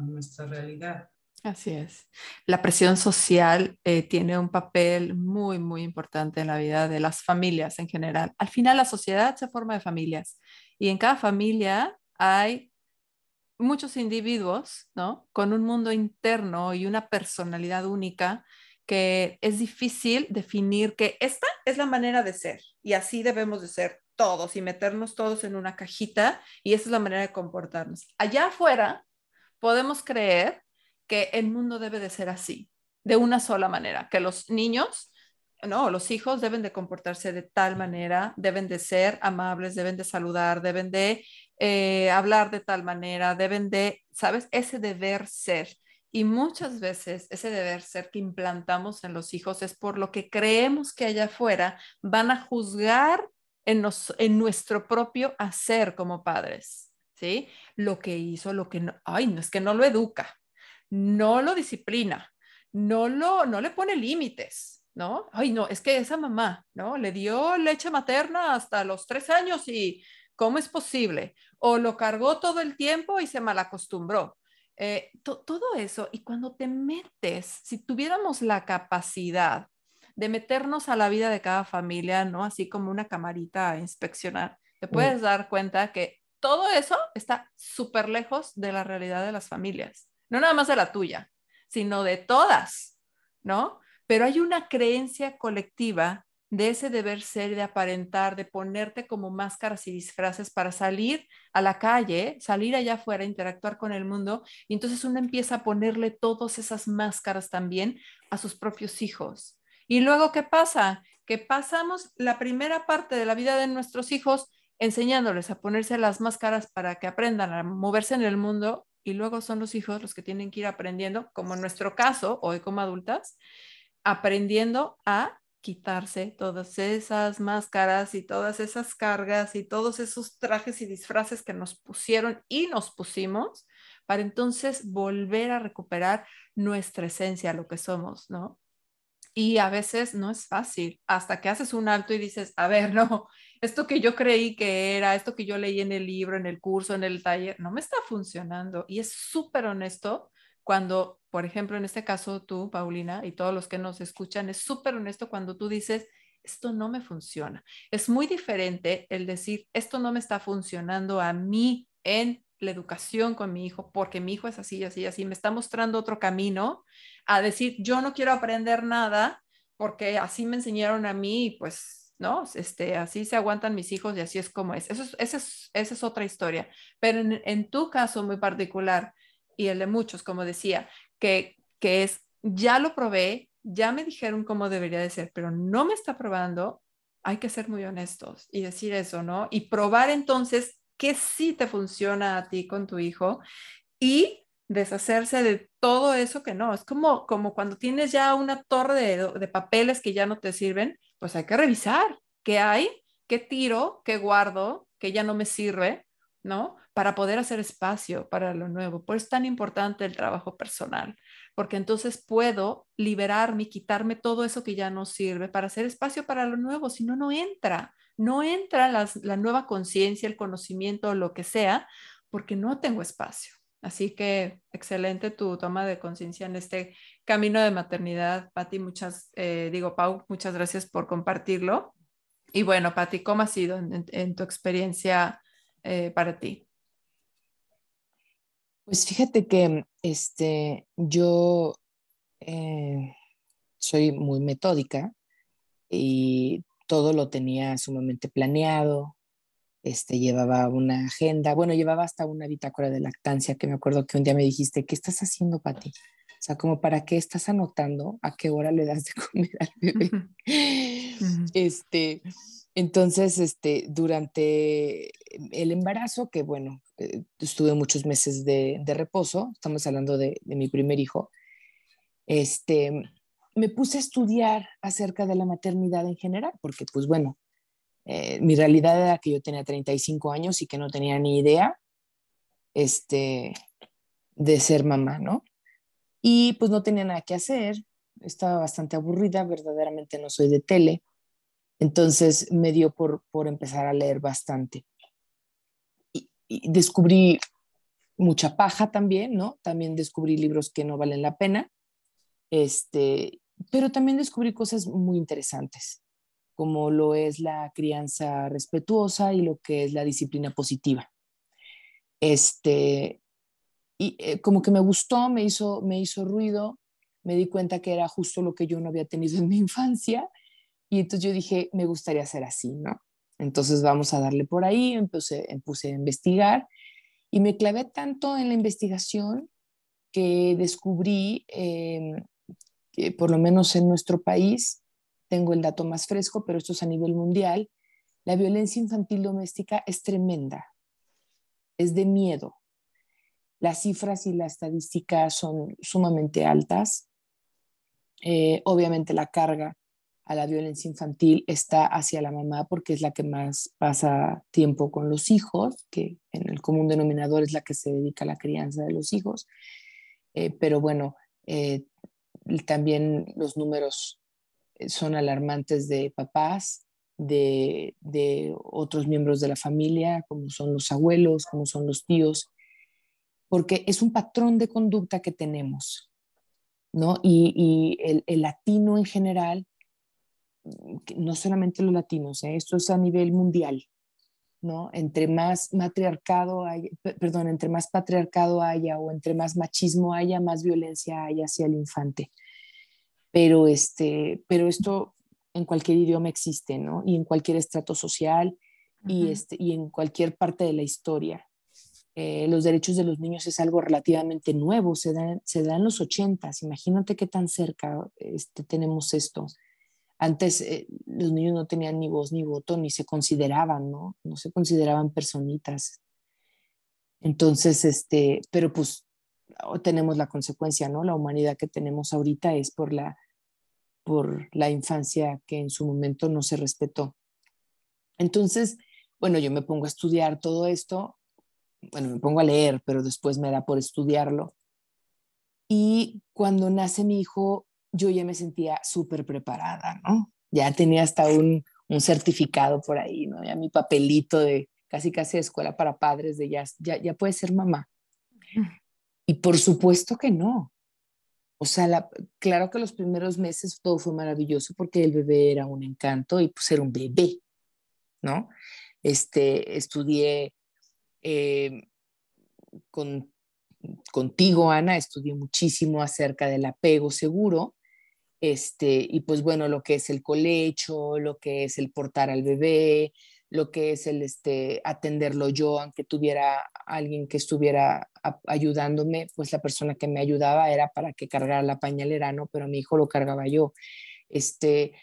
nuestra realidad. Así es. La presión social eh, tiene un papel muy, muy importante en la vida de las familias en general. Al final, la sociedad se forma de familias y en cada familia hay muchos individuos, ¿no? Con un mundo interno y una personalidad única que es difícil definir que esta es la manera de ser y así debemos de ser todos y meternos todos en una cajita y esa es la manera de comportarnos. Allá afuera podemos creer que el mundo debe de ser así, de una sola manera, que los niños, no, los hijos deben de comportarse de tal manera, deben de ser amables, deben de saludar, deben de eh, hablar de tal manera, deben de, ¿sabes? Ese deber ser. Y muchas veces ese deber ser que implantamos en los hijos es por lo que creemos que allá afuera van a juzgar en, nuestro propio hacer como padres, ¿sí? Lo que hizo, lo que no, ay, no es que no lo educa, no lo disciplina, no, lo, no le pone límites, ¿no? Ay, no, es que esa mamá, ¿no? Le dio leche materna hasta los tres años y ¿cómo es posible? O lo cargó todo el tiempo y se malacostumbró. Eh, todo eso, y cuando te metes, si tuviéramos la capacidad de meternos a la vida de cada familia, ¿no? Así como una camarita a inspeccionar, te puedes dar cuenta que todo eso está súper lejos de la realidad de las familias no nada más de la tuya, sino de todas, ¿no? Pero hay una creencia colectiva de ese deber ser, de aparentar, de ponerte como máscaras y disfraces para salir a la calle, salir allá afuera, interactuar con el mundo. Y entonces uno empieza a ponerle todas esas máscaras también a sus propios hijos. Y luego, ¿qué pasa? Que pasamos la primera parte de la vida de nuestros hijos enseñándoles a ponerse las máscaras para que aprendan a moverse en el mundo y luego son los hijos los que tienen que ir aprendiendo, como en nuestro caso, hoy como adultas, aprendiendo a quitarse todas esas máscaras y todas esas cargas y todos esos trajes y disfraces que nos pusieron y nos pusimos para entonces volver a recuperar nuestra esencia, lo que somos, ¿no? Y a veces no es fácil, hasta que haces un alto y dices, a ver, no, esto que yo creí que era, esto que yo leí en el libro, en el curso, en el taller, no me está funcionando. Y es súper honesto cuando, por ejemplo, en este caso tú, Paulina, y todos los que nos escuchan, es súper honesto cuando tú dices, esto no me funciona. Es muy diferente el decir, esto no me está funcionando a mí en la educación con mi hijo, porque mi hijo es así, así, así, me está mostrando otro camino, a decir, yo no quiero aprender nada porque así me enseñaron a mí pues ¿no? Este, así se aguantan mis hijos y así es como es. Eso es esa, es, esa es otra historia. Pero en, en, tu caso muy particular y el de muchos, como decía, que, que es, ya lo probé, ya me dijeron cómo debería de ser, pero no me está probando, hay que ser muy honestos y decir eso, ¿no? Y probar entonces qué sí te funciona a ti con tu hijo y deshacerse de todo eso que no. Es como, como cuando tienes ya una torre de, de papeles que ya no te sirven pues hay que revisar qué hay, qué tiro, qué guardo, que ya no me sirve, ¿no? Para poder hacer espacio para lo nuevo. Por eso es tan importante el trabajo personal, porque entonces puedo liberarme y quitarme todo eso que ya no sirve para hacer espacio para lo nuevo, si no, no entra, no entra la nueva conciencia, el conocimiento, lo que sea, porque no tengo espacio. Así que excelente tu toma de conciencia en este camino de maternidad, Patti. Muchas, eh, digo, Pau, muchas gracias por compartirlo. Y bueno, Patti, ¿cómo ha sido en, tu experiencia eh, para ti? Pues fíjate que este, yo eh, soy muy metódica y todo lo tenía sumamente planeado, este, llevaba una agenda, bueno, llevaba hasta una bitácora de lactancia que me acuerdo que un día me dijiste, ¿qué estás haciendo, Pati? O sea, como para qué estás anotando a qué hora le das de comer al bebé. Este, entonces, este, durante el embarazo, que bueno, eh, estuve muchos meses de, de reposo, estamos hablando de, de, mi primer hijo, este, me puse a estudiar acerca de la maternidad en general, porque pues bueno, eh, mi realidad era que yo tenía 35 años y que no tenía ni idea este, de ser mamá, ¿no? Y pues no tenía nada que hacer, estaba bastante aburrida, verdaderamente no soy de tele, entonces me dio por, por empezar a leer bastante. Y, y descubrí mucha paja también, ¿no? También descubrí libros que no valen la pena, este, pero también descubrí cosas muy interesantes, como lo es la crianza respetuosa y lo que es la disciplina positiva. Este, y eh, como que me gustó, me hizo, me hizo ruido, me di cuenta que era justo lo que yo no había tenido en mi infancia y entonces yo dije, me gustaría ser así, ¿no? Entonces vamos a darle por ahí, empecé, empecé a investigar y me clavé tanto en la investigación que descubrí em, que por lo menos en nuestro país, tengo el dato más fresco, pero esto es a nivel mundial, la violencia infantil doméstica es tremenda, es de miedo. Las cifras y la estadística son sumamente altas. Eh, obviamente la carga a la violencia infantil está hacia la mamá porque es la que más pasa tiempo con los hijos, que en el común denominador es la que se dedica a la crianza de los hijos. Eh, pero bueno, eh, también los números eh, son alarmantes de papás, de, de, otros miembros de la familia, como son los abuelos, como son los tíos, porque es un patrón de conducta que tenemos, ¿no? Y, y el, el latino en general no solamente los latinos, ¿eh? esto es a nivel mundial, ¿no? Entre más matriarcado haya, perdón, entre más patriarcado haya o entre más machismo haya, más violencia hay hacia el infante. Pero, este, pero esto en cualquier idioma existe, ¿no? Y en cualquier estrato social y, este, y en cualquier parte de la historia. Eh, los derechos de los niños es algo relativamente nuevo, se da, se da en los ochentas, imagínate qué tan cerca este, tenemos esto. Antes eh, los niños no tenían ni voz ni voto, ni se consideraban, ¿no? No se consideraban personitas. Entonces, este, pero pues tenemos la consecuencia, ¿no? La humanidad que tenemos ahorita es por la, por la infancia que en su momento no se respetó. Entonces, bueno, yo me pongo a estudiar todo esto, bueno, me pongo a leer, pero después me da por estudiarlo. Y cuando nace mi hijo, yo ya me sentía súper preparada, ¿no? Ya tenía hasta un, un, certificado por ahí, ¿no? Ya mi papelito de casi casi de escuela para padres de ya, ya, ya puede ser mamá. Y por supuesto que no. O sea, la, claro que los primeros meses todo fue maravilloso porque el bebé era un encanto y pues era un bebé, ¿no? Este, estudié eh, con, contigo, Ana, estudié muchísimo acerca del apego seguro este, y pues bueno, lo que es el colecho, lo que es el portar al bebé, lo que es el este, atenderlo yo, aunque tuviera alguien que estuviera ayudándome, pues la persona que me ayudaba era para que cargara la pañalera, ¿no? Pero mi hijo lo cargaba yo. Este,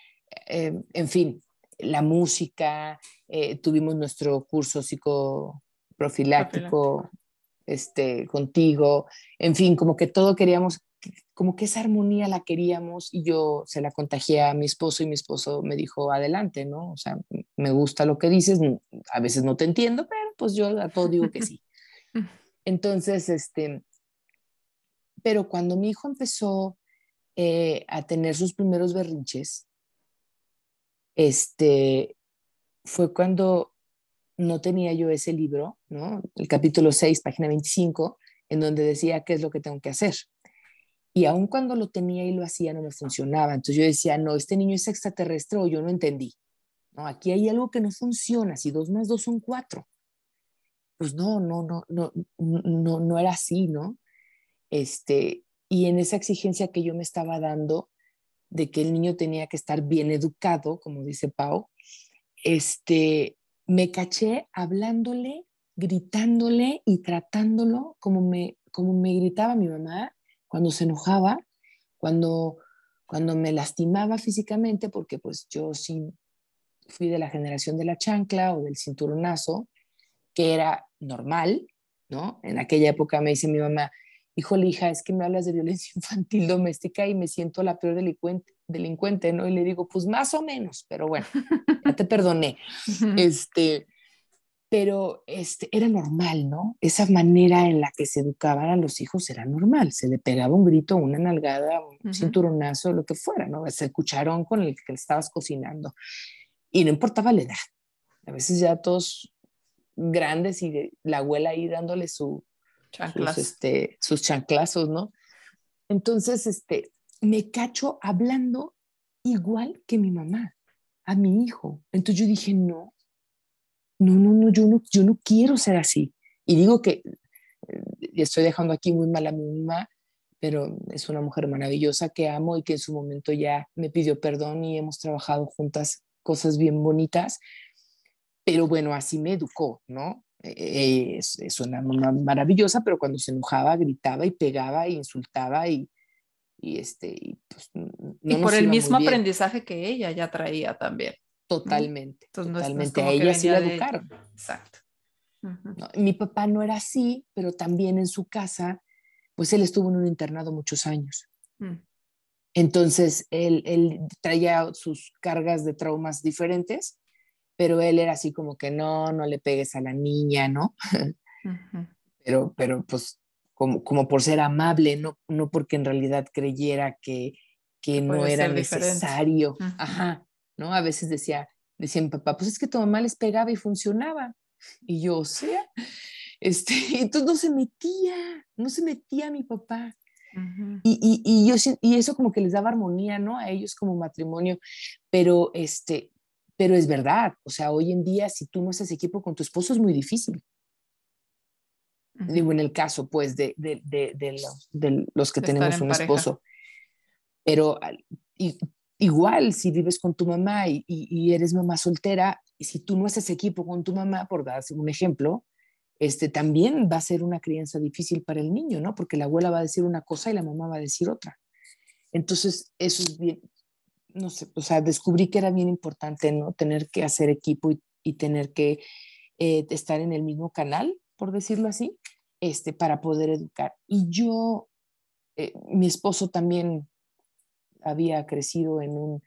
eh, en fin, la música, eh, tuvimos nuestro curso psicoprofiláctico este, contigo, en fin, como que todo queríamos como que esa armonía la queríamos y yo se la contagié a mi esposo y mi esposo me dijo, adelante, ¿no? O sea, me gusta lo que dices, a veces no te entiendo, pero pues yo a todo digo que sí. Entonces, este, pero cuando mi hijo empezó eh, a tener sus primeros berrinches, este, fue cuando no tenía yo ese libro, ¿no? El capítulo 6, página 25, en donde decía qué es lo que tengo que hacer. Y aun cuando lo tenía y lo hacía, no me funcionaba. Entonces yo decía, no, este niño es extraterrestre o yo no entendí. No, aquí hay algo que no funciona. Si dos más dos son cuatro. Pues no, no, no, no, no, no era así, ¿no? Este, y en esa exigencia que yo me estaba dando de que el niño tenía que estar bien educado, como dice Pau, este, me caché hablándole, gritándole y tratándolo como me, como me gritaba mi mamá cuando se enojaba, cuando, cuando me lastimaba físicamente, porque pues yo sí fui de la generación de la chancla o del cinturonazo, que era normal, ¿no? En aquella época me dice mi mamá, hijo, hija, es que me hablas de violencia infantil doméstica y me siento la peor delincuente, delincuente, ¿no? Y le digo, pues más o menos, pero bueno, ya te perdoné. este, pero este, era normal, ¿no? Esa manera en la que se educaban a los hijos era normal, se le pegaba un grito, una nalgada, un cinturonazo, lo que fuera, ¿no? Ese cucharón con el que estabas cocinando. Y no importaba la edad. A veces ya todos grandes y la abuela ahí dándole su, sus, este, sus chanclazos, ¿no? Entonces, este, me cacho hablando igual que mi mamá, a mi hijo. Entonces yo dije, no, no, no, no, yo no, yo no quiero ser así. Y digo que eh, estoy dejando aquí muy mal a mi mamá, pero es una mujer maravillosa que amo y que en su momento ya me pidió perdón y hemos trabajado juntas cosas bien bonitas. Pero bueno, así me educó, ¿no? Eh, es, es, una mamá maravillosa, pero cuando se enojaba gritaba y pegaba y insultaba y, y este y, pues, y por el mismo aprendizaje que ella ya traía también. Totalmente, totalmente. a ella sí la educaron. Exacto. mi papá no era así, pero también en su casa, pues él estuvo en un internado muchos años. Mm. Entonces, él, él traía sus cargas de traumas diferentes, pero él era así como que no, no le pegues a la niña, ¿no? Pero, pero pues como, como por ser amable, no, no porque en realidad creyera que, que no era necesario. Ajá, ¿no? A veces decía, decía mi papá, pues es que tu mamá les pegaba y funcionaba. Y yo, o sea, este, entonces no se metía, no se metía mi papá. y, y, y, yo, y eso como que les daba armonía, ¿no? A ellos como matrimonio, pero, este, pero es verdad, o sea, hoy en día si tú no haces equipo con tu esposo es muy difícil. Digo, en el caso, pues, de, de, de, los, que tenemos un esposo. Pero igual, si vives con tu mamá y, eres mamá soltera, y si tú no haces equipo con tu mamá, por dar un ejemplo, este, también va a ser una crianza difícil para el niño, ¿no? Porque la abuela va a decir una cosa y la mamá va a decir otra. Entonces, eso es bien, no sé, o sea, descubrí que era bien importante, ¿no? Tener que hacer equipo y, y tener que eh, estar en el mismo canal, por decirlo así, este, para poder educar. Y yo, eh, mi esposo también había crecido en, un,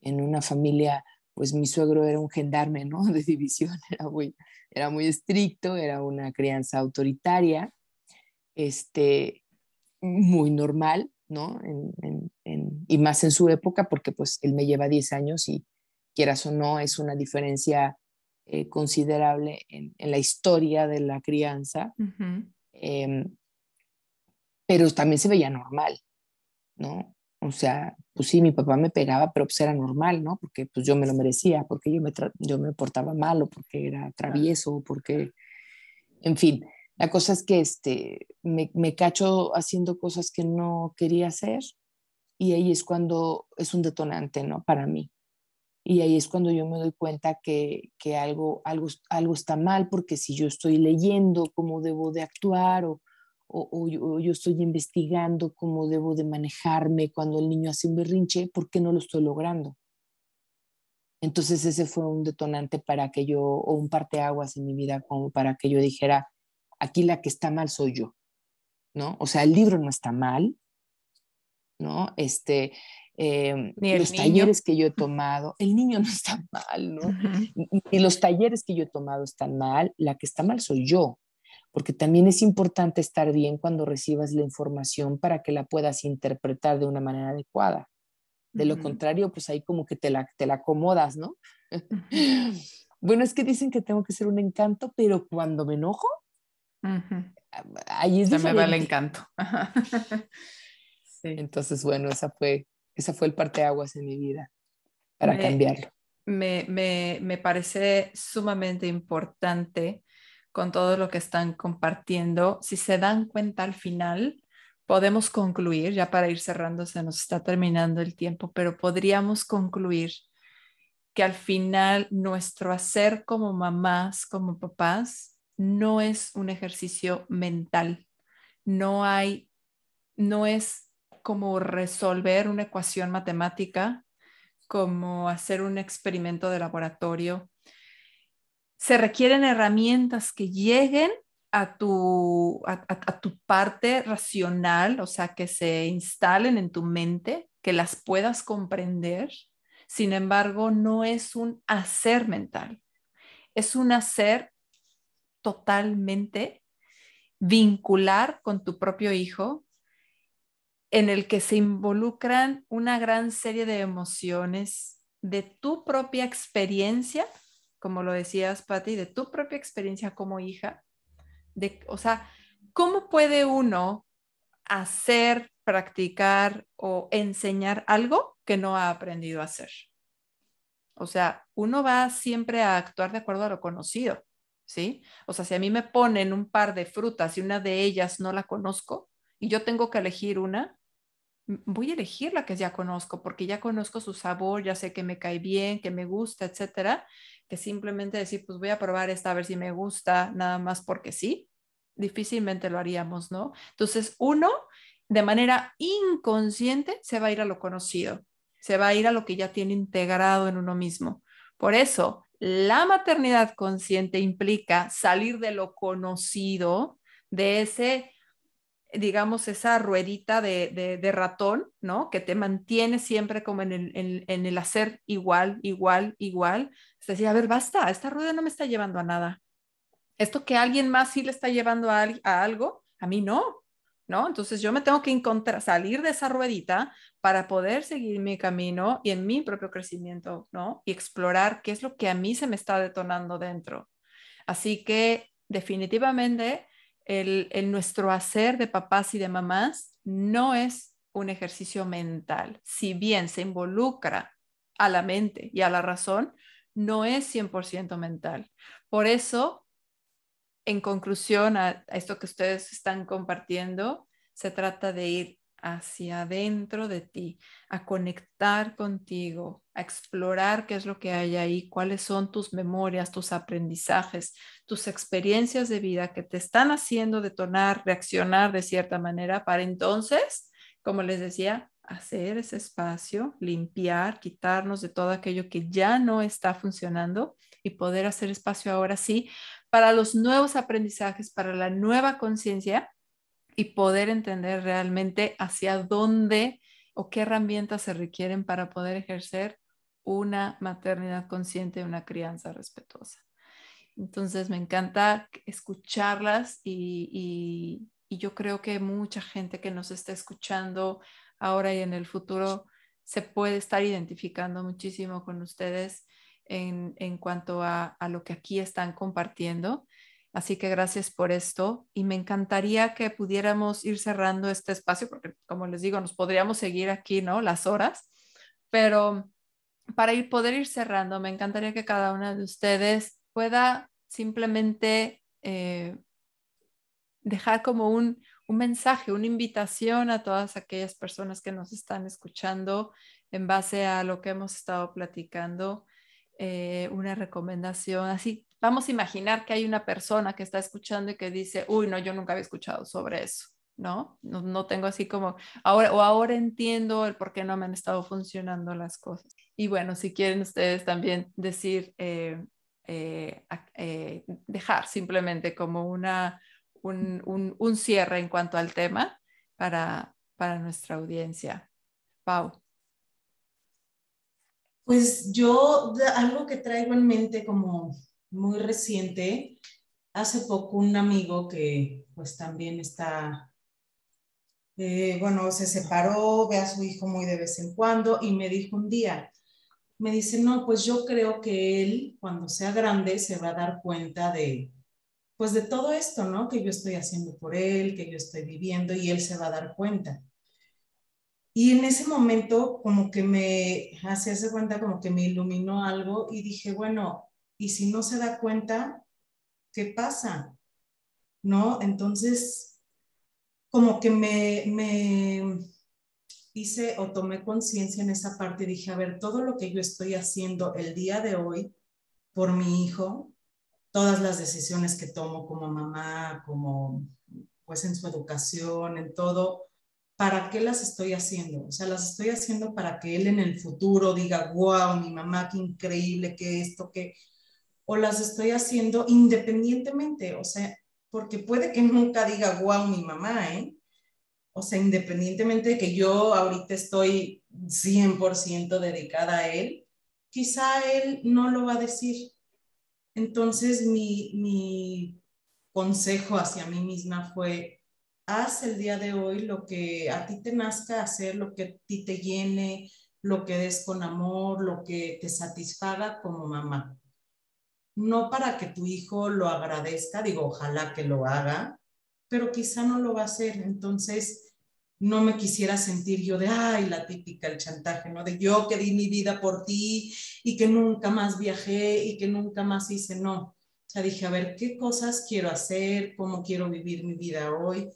en una familia, pues mi suegro era un gendarme, ¿no? De división, era muy, era muy estricto, era una crianza autoritaria, este, muy normal, ¿no? y más en su época, porque pues él me lleva 10 años y quieras o no, es una diferencia eh, considerable en, la historia de la crianza, em, pero también se veía normal, ¿no? O sea, pues sí, mi papá me pegaba, pero pues era normal, ¿no? Porque pues yo me lo merecía, porque yo me, yo me portaba mal o porque era travieso, porque, en fin, la cosa es que este, me, me, cacho haciendo cosas que no quería hacer y ahí es cuando es un detonante, ¿no? Para mí. Y ahí es cuando yo me doy cuenta que, que algo, algo, algo está mal, porque si yo estoy leyendo cómo debo de actuar o, o, yo, estoy investigando cómo debo de manejarme cuando el niño hace un berrinche, ¿por qué no lo estoy logrando? Entonces ese fue un detonante para que yo, o un parteaguas en mi vida, como para que yo dijera, aquí la que está mal soy yo, ¿no? O sea, el libro no está mal, ¿no? Este, eh, los talleres que yo he tomado, el niño no está mal, ¿no? Y los talleres que yo he tomado están mal, la que está mal soy yo, porque también es importante estar bien cuando recibas la información para que la puedas interpretar de una manera adecuada. De lo contrario, pues ahí como que te la, te la acomodas, ¿no? bueno, es que dicen que tengo que ser un encanto, pero cuando me enojo, Ahí es Se me va el encanto. Entonces, bueno, esa fue, esa fue el parteaguas en mi vida para cambiarlo. Me, me, me parece sumamente importante con todo lo que están compartiendo. Si se dan cuenta al final, podemos concluir, ya para ir cerrando, se nos está terminando el tiempo, pero podríamos concluir que al final nuestro hacer como mamás, como papás, no es un ejercicio mental, no hay, no es como resolver una ecuación matemática, como hacer un experimento de laboratorio. Se requieren herramientas que lleguen a tu, a, tu parte racional, o sea, que se instalen en tu mente, que las puedas comprender. Sin embargo, no es un hacer mental, es un hacer totalmente vincular con tu propio hijo, en el que se involucran una gran serie de emociones de tu propia experiencia, como lo decías, Patti, de tu propia experiencia como hija, de, o sea, ¿cómo puede uno hacer, practicar o enseñar algo que no ha aprendido a hacer? O sea, uno va siempre a actuar de acuerdo a lo conocido, ¿sí? O sea, si a mí me ponen un par de frutas y una de ellas no la conozco y yo tengo que elegir una, voy a elegir la que ya conozco porque ya conozco su sabor, ya sé que me cae bien, que me gusta, etcétera, que simplemente decir, pues voy a probar esta a ver si me gusta, nada más porque sí, difícilmente lo haríamos, ¿no? Entonces, uno, de manera inconsciente, se va a ir a lo conocido se va a ir a lo que ya tiene integrado en uno mismo. Por eso, la maternidad consciente implica salir de lo conocido, de ese, digamos, esa ruedita de, ratón, ¿no? Que te mantiene siempre como en el, en el hacer igual, igual, igual. Es decir, a ver, basta, esta rueda no me está llevando a nada. Esto que alguien más sí le está llevando a, a algo, a mí no. ¿no? Entonces yo me tengo que encontrar, salir de esa ruedita para poder seguir mi camino y en mi propio crecimiento, ¿no? Y explorar qué es lo que a mí se me está detonando dentro. Así que definitivamente el, nuestro hacer de papás y de mamás no es un ejercicio mental. Si bien se involucra a la mente y a la razón, no es 100% mental. Por eso en conclusión a, esto que ustedes están compartiendo, se trata de ir hacia adentro de ti, a conectar contigo, a explorar qué es lo que hay ahí, cuáles son tus memorias, tus aprendizajes, tus experiencias de vida que te están haciendo detonar, reaccionar de cierta manera para entonces, como les decía, hacer ese espacio, limpiar, quitarnos de todo aquello que ya no está funcionando y poder hacer espacio ahora sí para los nuevos aprendizajes, para la nueva conciencia y poder entender realmente hacia dónde o qué herramientas se requieren para poder ejercer una maternidad consciente, una crianza respetuosa. Entonces me encanta escucharlas y, y, yo creo que mucha gente que nos está escuchando ahora y en el futuro se puede estar identificando muchísimo con ustedes en, cuanto a, lo que aquí están compartiendo. Así que gracias por esto y me encantaría que pudiéramos ir cerrando este espacio porque, como les digo, nos podríamos seguir aquí, ¿no? Las horas, pero para ir, poder ir cerrando, me encantaría que cada una de ustedes pueda simplemente eh, dejar como un, un mensaje, una invitación a todas aquellas personas que nos están escuchando en base a lo que hemos estado platicando eh, una recomendación, así, vamos a imaginar que hay una persona que está escuchando y que dice, uy, no, yo nunca había escuchado sobre eso, ¿no? No, tengo así como, ahora, o ahora entiendo el por qué no me han estado funcionando las cosas. Y bueno, si quieren ustedes también decir, eh, eh, dejar simplemente como una, un, un, cierre en cuanto al tema para, para nuestra audiencia. Pau. Pues yo algo que traigo en mente como muy reciente, hace poco un amigo que pues también está, eh, bueno, se separó, ve a su hijo muy de vez en cuando y me dijo un día, me dice, no, pues yo creo que él cuando sea grande se va a dar cuenta de, pues de todo esto, ¿no? Que yo estoy haciendo por él, que yo estoy viviendo y él se va a dar cuenta. Y en ese momento como que me hace ese cuenta, como que me iluminó algo y dije, bueno, ¿y si no se da cuenta, qué pasa? ¿No? Entonces, como que me, me hice o tomé conciencia en esa parte y dije, a ver, todo lo que yo estoy haciendo el día de hoy por mi hijo, todas las decisiones que tomo como mamá, como pues en su educación, en todo, ¿para qué las estoy haciendo? O sea, las estoy haciendo para que él en el futuro diga, wow, mi mamá, qué increíble, que esto, que... O las estoy haciendo independientemente, o sea, porque puede que nunca diga, wow, mi mamá, ¿eh? O sea, independientemente de que yo ahorita estoy 100% dedicada a él, quizá él no lo va a decir. Entonces, mi, mi consejo hacia mí misma fue, haz el día de hoy lo que a ti te nazca hacer, lo que a ti te llene, lo que des con amor, lo que te satisfaga como mamá. No para que tu hijo lo agradezca, digo, ojalá que lo haga, pero quizá no lo va a hacer. Entonces, no me quisiera sentir yo de, ay, la típica, el chantaje, ¿no? De yo que di mi vida por ti y que nunca más viajé y que nunca más hice, no. O sea, dije, a ver, ¿qué cosas quiero hacer? ¿Cómo quiero vivir mi vida hoy?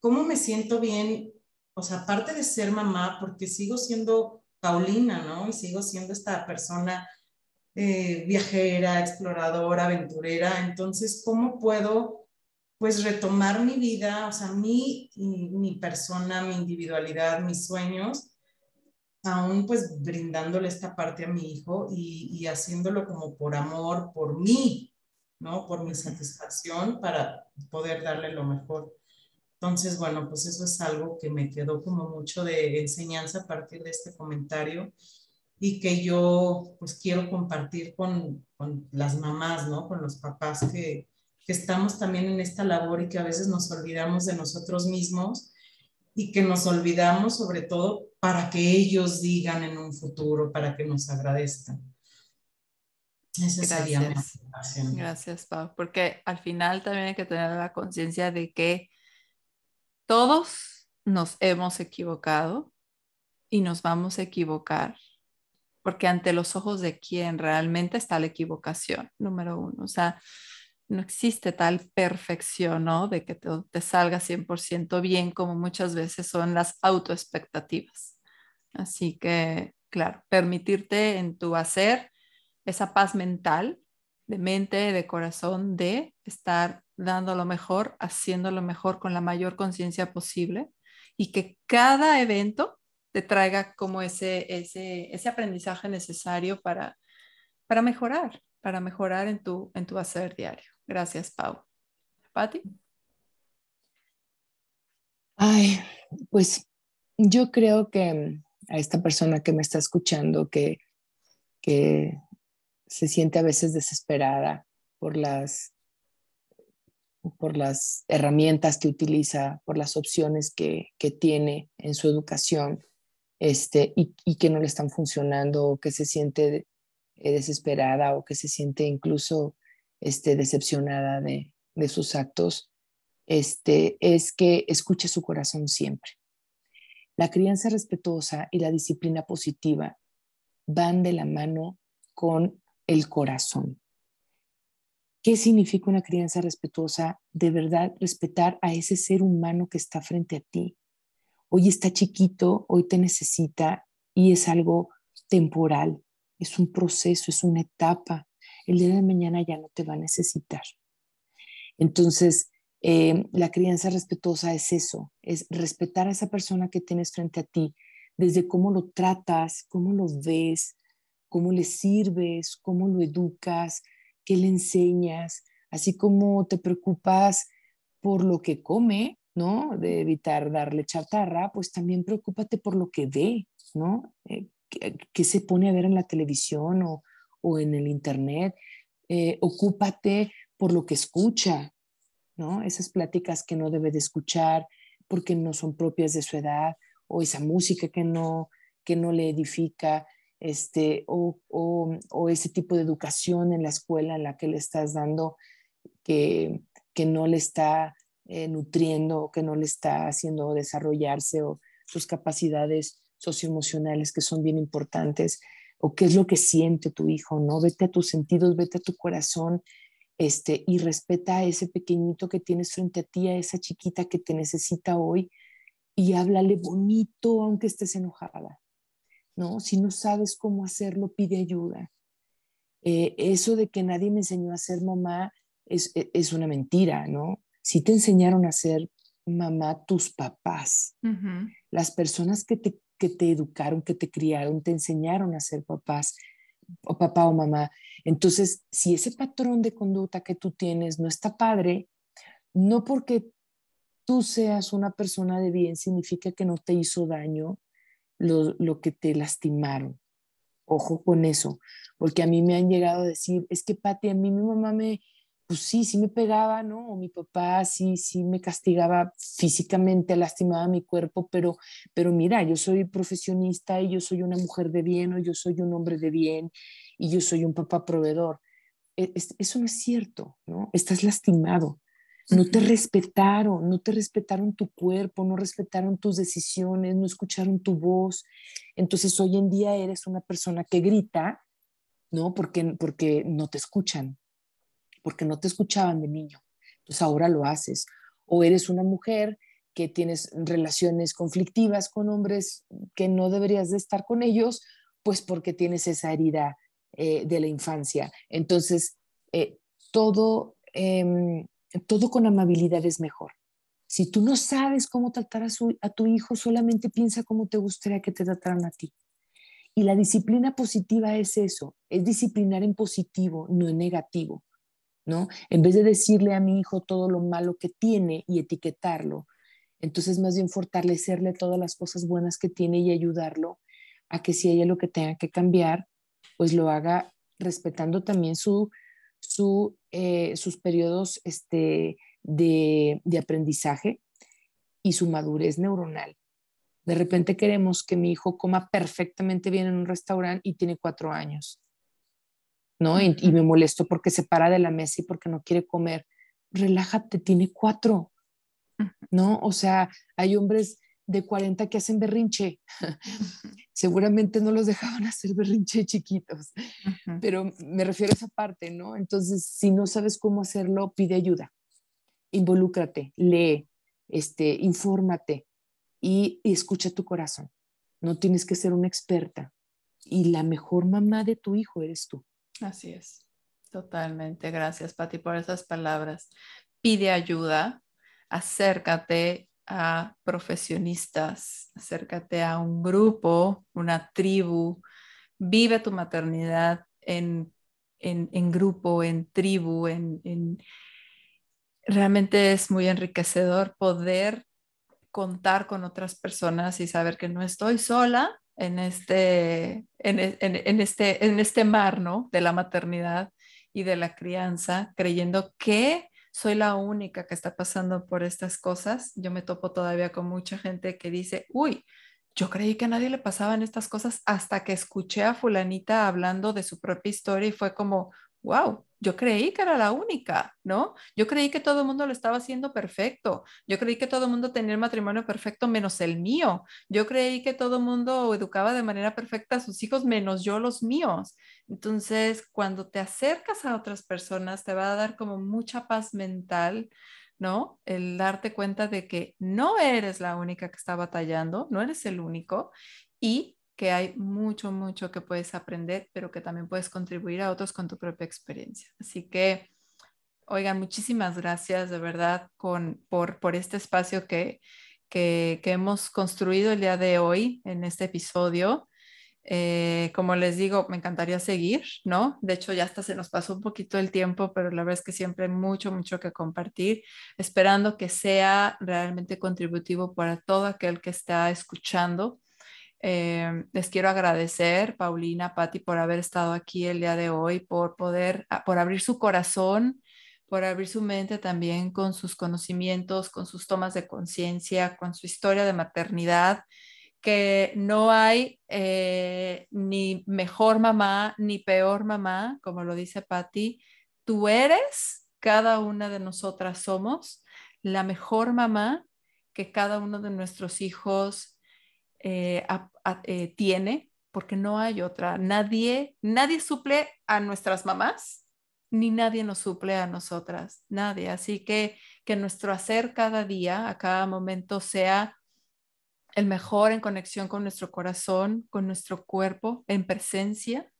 ¿Cómo me siento bien? O sea, aparte de ser mamá, porque sigo siendo Paulina, ¿no? Y sigo siendo esta persona eh, viajera, exploradora, aventurera. Entonces, ¿cómo puedo pues retomar mi vida, o sea, mi, mi persona, mi individualidad, mis sueños, aún pues brindándole esta parte a mi hijo y, y, haciéndolo como por amor, por mí, ¿no? Por mi satisfacción para poder darle lo mejor. Entonces, bueno, pues eso es algo que me quedó como mucho de enseñanza a partir de este comentario y que yo pues quiero compartir con, con las mamás, ¿no? Con los papás que, que estamos también en esta labor y que a veces nos olvidamos de nosotros mismos y que nos olvidamos sobre todo para que ellos digan en un futuro, para que nos agradezcan. Esa sería mi Gracias, Pau, porque al final también hay que tener la conciencia de que todos nos hemos equivocado y nos vamos a equivocar, porque ante los ojos de quién realmente está la equivocación, número uno. O sea, no existe tal perfección, ¿no? De que te, te salga 100% bien como muchas veces son las autoexpectativas. Así que, claro, permitirte en tu hacer esa paz mental, de mente, de corazón, de estar dando lo mejor, haciendo lo mejor con la mayor conciencia posible y que cada evento te traiga como ese, ese, ese aprendizaje necesario para, para mejorar, para mejorar en tu, en tu hacer diario. Gracias, Pau. Patti. Ay, pues yo creo que a esta persona que me está escuchando, que, que se siente a veces desesperada por las, por las herramientas que utiliza, por las opciones que, que tiene en su educación este, y, que no le están funcionando, o que se siente desesperada o que se siente incluso este, decepcionada de, sus actos, este, es que escuche su corazón siempre. La crianza respetuosa y la disciplina positiva van de la mano con el corazón. ¿Qué significa una crianza respetuosa? De verdad, respetar a ese ser humano que está frente a ti. Hoy está chiquito, hoy te necesita y es algo temporal, es un proceso, es una etapa el día de mañana ya no te va a necesitar. Entonces, eh, la crianza respetuosa es eso, es respetar a esa persona que tienes frente a ti, desde cómo lo tratas, cómo lo ves, cómo le sirves, cómo lo educas, qué le enseñas, así como te preocupas por lo que come, ¿no? De evitar darle chatarra, pues también preocúpate por lo que ve, ¿no? Eh, ¿Qué se pone a ver en la televisión o, o en el Internet. Eh, ocúpate por lo que escucha, ¿no? Esas pláticas que no debe de escuchar porque no son propias de su edad, o esa música que no, que no le edifica, este, o, o, ese tipo de educación en la escuela en la que le estás dando que, que no le está eh, nutriendo, que no le está haciendo desarrollarse o sus capacidades socioemocionales que son bien importantes o qué es lo que siente tu hijo, ¿no? Vete a tus sentidos, vete a tu corazón, este, y respeta a ese pequeñito que tienes frente a ti, a esa chiquita que te necesita hoy, y háblale bonito aunque estés enojada, ¿no? Si no sabes cómo hacerlo, pide ayuda. Eh, eso de que nadie me enseñó a ser mamá es, e, es, una mentira, ¿no? Si te enseñaron a ser mamá tus papás, las personas que te que te educaron, que te criaron, te enseñaron a ser papás o papá o mamá. Entonces, si ese patrón de conducta que tú tienes no está padre, no porque tú seas una persona de bien significa que no te hizo daño lo, lo que te lastimaron. Ojo con eso, porque a mí me han llegado a decir, es que Pati, a mí mi mamá me, pues sí, sí me pegaba, ¿no? O mi papá sí, sí me castigaba físicamente, lastimaba mi cuerpo, pero, pero mira, yo soy profesionista y yo soy una mujer de bien o yo soy un hombre de bien y yo soy un papá proveedor. E, eso no es cierto, ¿no? Estás lastimado. No te respetaron, no te respetaron tu cuerpo, no respetaron tus decisiones, no escucharon tu voz. Entonces hoy en día eres una persona que grita, ¿no? Porque, porque no te escuchan, porque no te escuchaban de niño. Entonces ahora lo haces. O eres una mujer que tienes relaciones conflictivas con hombres que no deberías de estar con ellos, pues porque tienes esa herida eh, de la infancia. Entonces, eh, todo, em, todo con amabilidad es mejor. Si tú no sabes cómo tratar a, a tu hijo, solamente piensa cómo te gustaría que te trataran a ti. Y la disciplina positiva es eso, es disciplinar en positivo, no en negativo, ¿no? En vez de decirle a mi hijo todo lo malo que tiene y etiquetarlo, entonces más bien fortalecerle todas las cosas buenas que tiene y ayudarlo a que si ella lo que tenga que cambiar, pues lo haga respetando también su, su, eh, sus periodos este, de, de aprendizaje y su madurez neuronal. De repente queremos que mi hijo coma perfectamente bien en un restaurante y tiene cuatro años, ¿no? Y, y, me molesto porque se para de la mesa y porque no quiere comer. Relájate, tiene cuatro, ¿no? O sea, hay hombres de 40 que hacen berrinche. Seguramente no los dejaban hacer berrinche chiquitos, pero me refiero a esa parte, ¿no? Entonces, si no sabes cómo hacerlo, pide ayuda, involúcrate, lee, este, infórmate y, y escucha tu corazón. No tienes que ser una experta y la mejor mamá de tu hijo eres tú. Así es, totalmente. Gracias, Pati, por esas palabras. Pide ayuda, acércate a profesionistas, acércate a un grupo, una tribu, vive tu maternidad en, en, grupo, en tribu, en, en, realmente es muy enriquecedor poder contar con otras personas y saber que no estoy sola en este, en, en, este, en este mar ¿no? de la maternidad y de la crianza, creyendo que soy la única que está pasando por estas cosas. Yo me topo todavía con mucha gente que dice, uy, yo creí que a nadie le pasaban estas cosas hasta que escuché a fulanita hablando de su propia historia y fue como, wow, yo creí que era la única, ¿no? Yo creí que todo el mundo lo estaba haciendo perfecto. Yo creí que todo el mundo tenía el matrimonio perfecto menos el mío. Yo creí que todo el mundo educaba de manera perfecta a sus hijos menos yo los míos. Entonces, cuando te acercas a otras personas, te va a dar como mucha paz mental, ¿no? El darte cuenta de que no eres la única que está batallando, no eres el único y que hay mucho, mucho que puedes aprender, pero que también puedes contribuir a otros con tu propia experiencia. Así que, oigan, muchísimas gracias de verdad con, por, por este espacio que, que, hemos construido el día de hoy en este episodio. Eh, como les digo, me encantaría seguir, ¿no? De hecho, ya hasta se nos pasó un poquito el tiempo, pero la verdad es que siempre hay mucho, mucho que compartir, esperando que sea realmente contributivo para todo aquel que está escuchando eh, les quiero agradecer, Paulina, Patti, por haber estado aquí el día de hoy, por poder, ah, por abrir su corazón, por abrir su mente también con sus conocimientos, con sus tomas de conciencia, con su historia de maternidad, que no hay eh, ni mejor mamá ni peor mamá, como lo dice Patti. Tú eres, cada una de nosotras somos la mejor mamá que cada uno de nuestros hijos eh, eh, tiene, porque no hay otra. Nadie, nadie suple a nuestras mamás, ni nadie nos suple a nosotras, nadie. Así que que nuestro hacer cada día, a cada momento, sea el mejor en conexión con nuestro corazón, con nuestro cuerpo, en presencia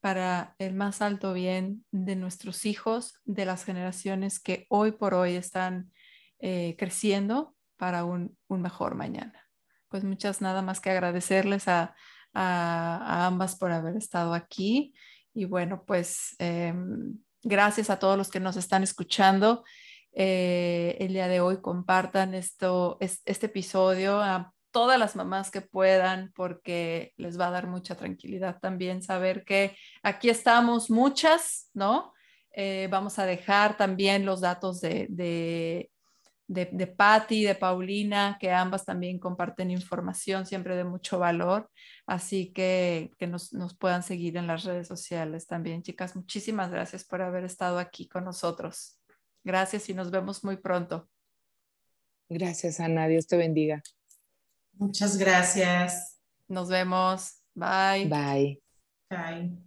para el más alto bien de nuestros hijos, de las generaciones que hoy por hoy están eh, creciendo para un mejor mañana pues muchas nada más que agradecerles a, ambas por haber estado aquí. Y bueno, pues em, gracias a todos los que nos están escuchando. Eh, el día de hoy compartan esto, este episodio a todas las mamás que puedan porque les va a dar mucha tranquilidad también saber que aquí estamos muchas, ¿no? Eh, vamos a dejar también los datos de, de, de Patti, de Paulina, que ambas también comparten información siempre de mucho valor. Así que que nos, nos puedan seguir en las redes sociales también, chicas. Muchísimas gracias por haber estado aquí con nosotros. Gracias y nos vemos muy pronto. Gracias, Ana. Dios te bendiga. Muchas gracias. Nos vemos. Bye. Bye. Bye.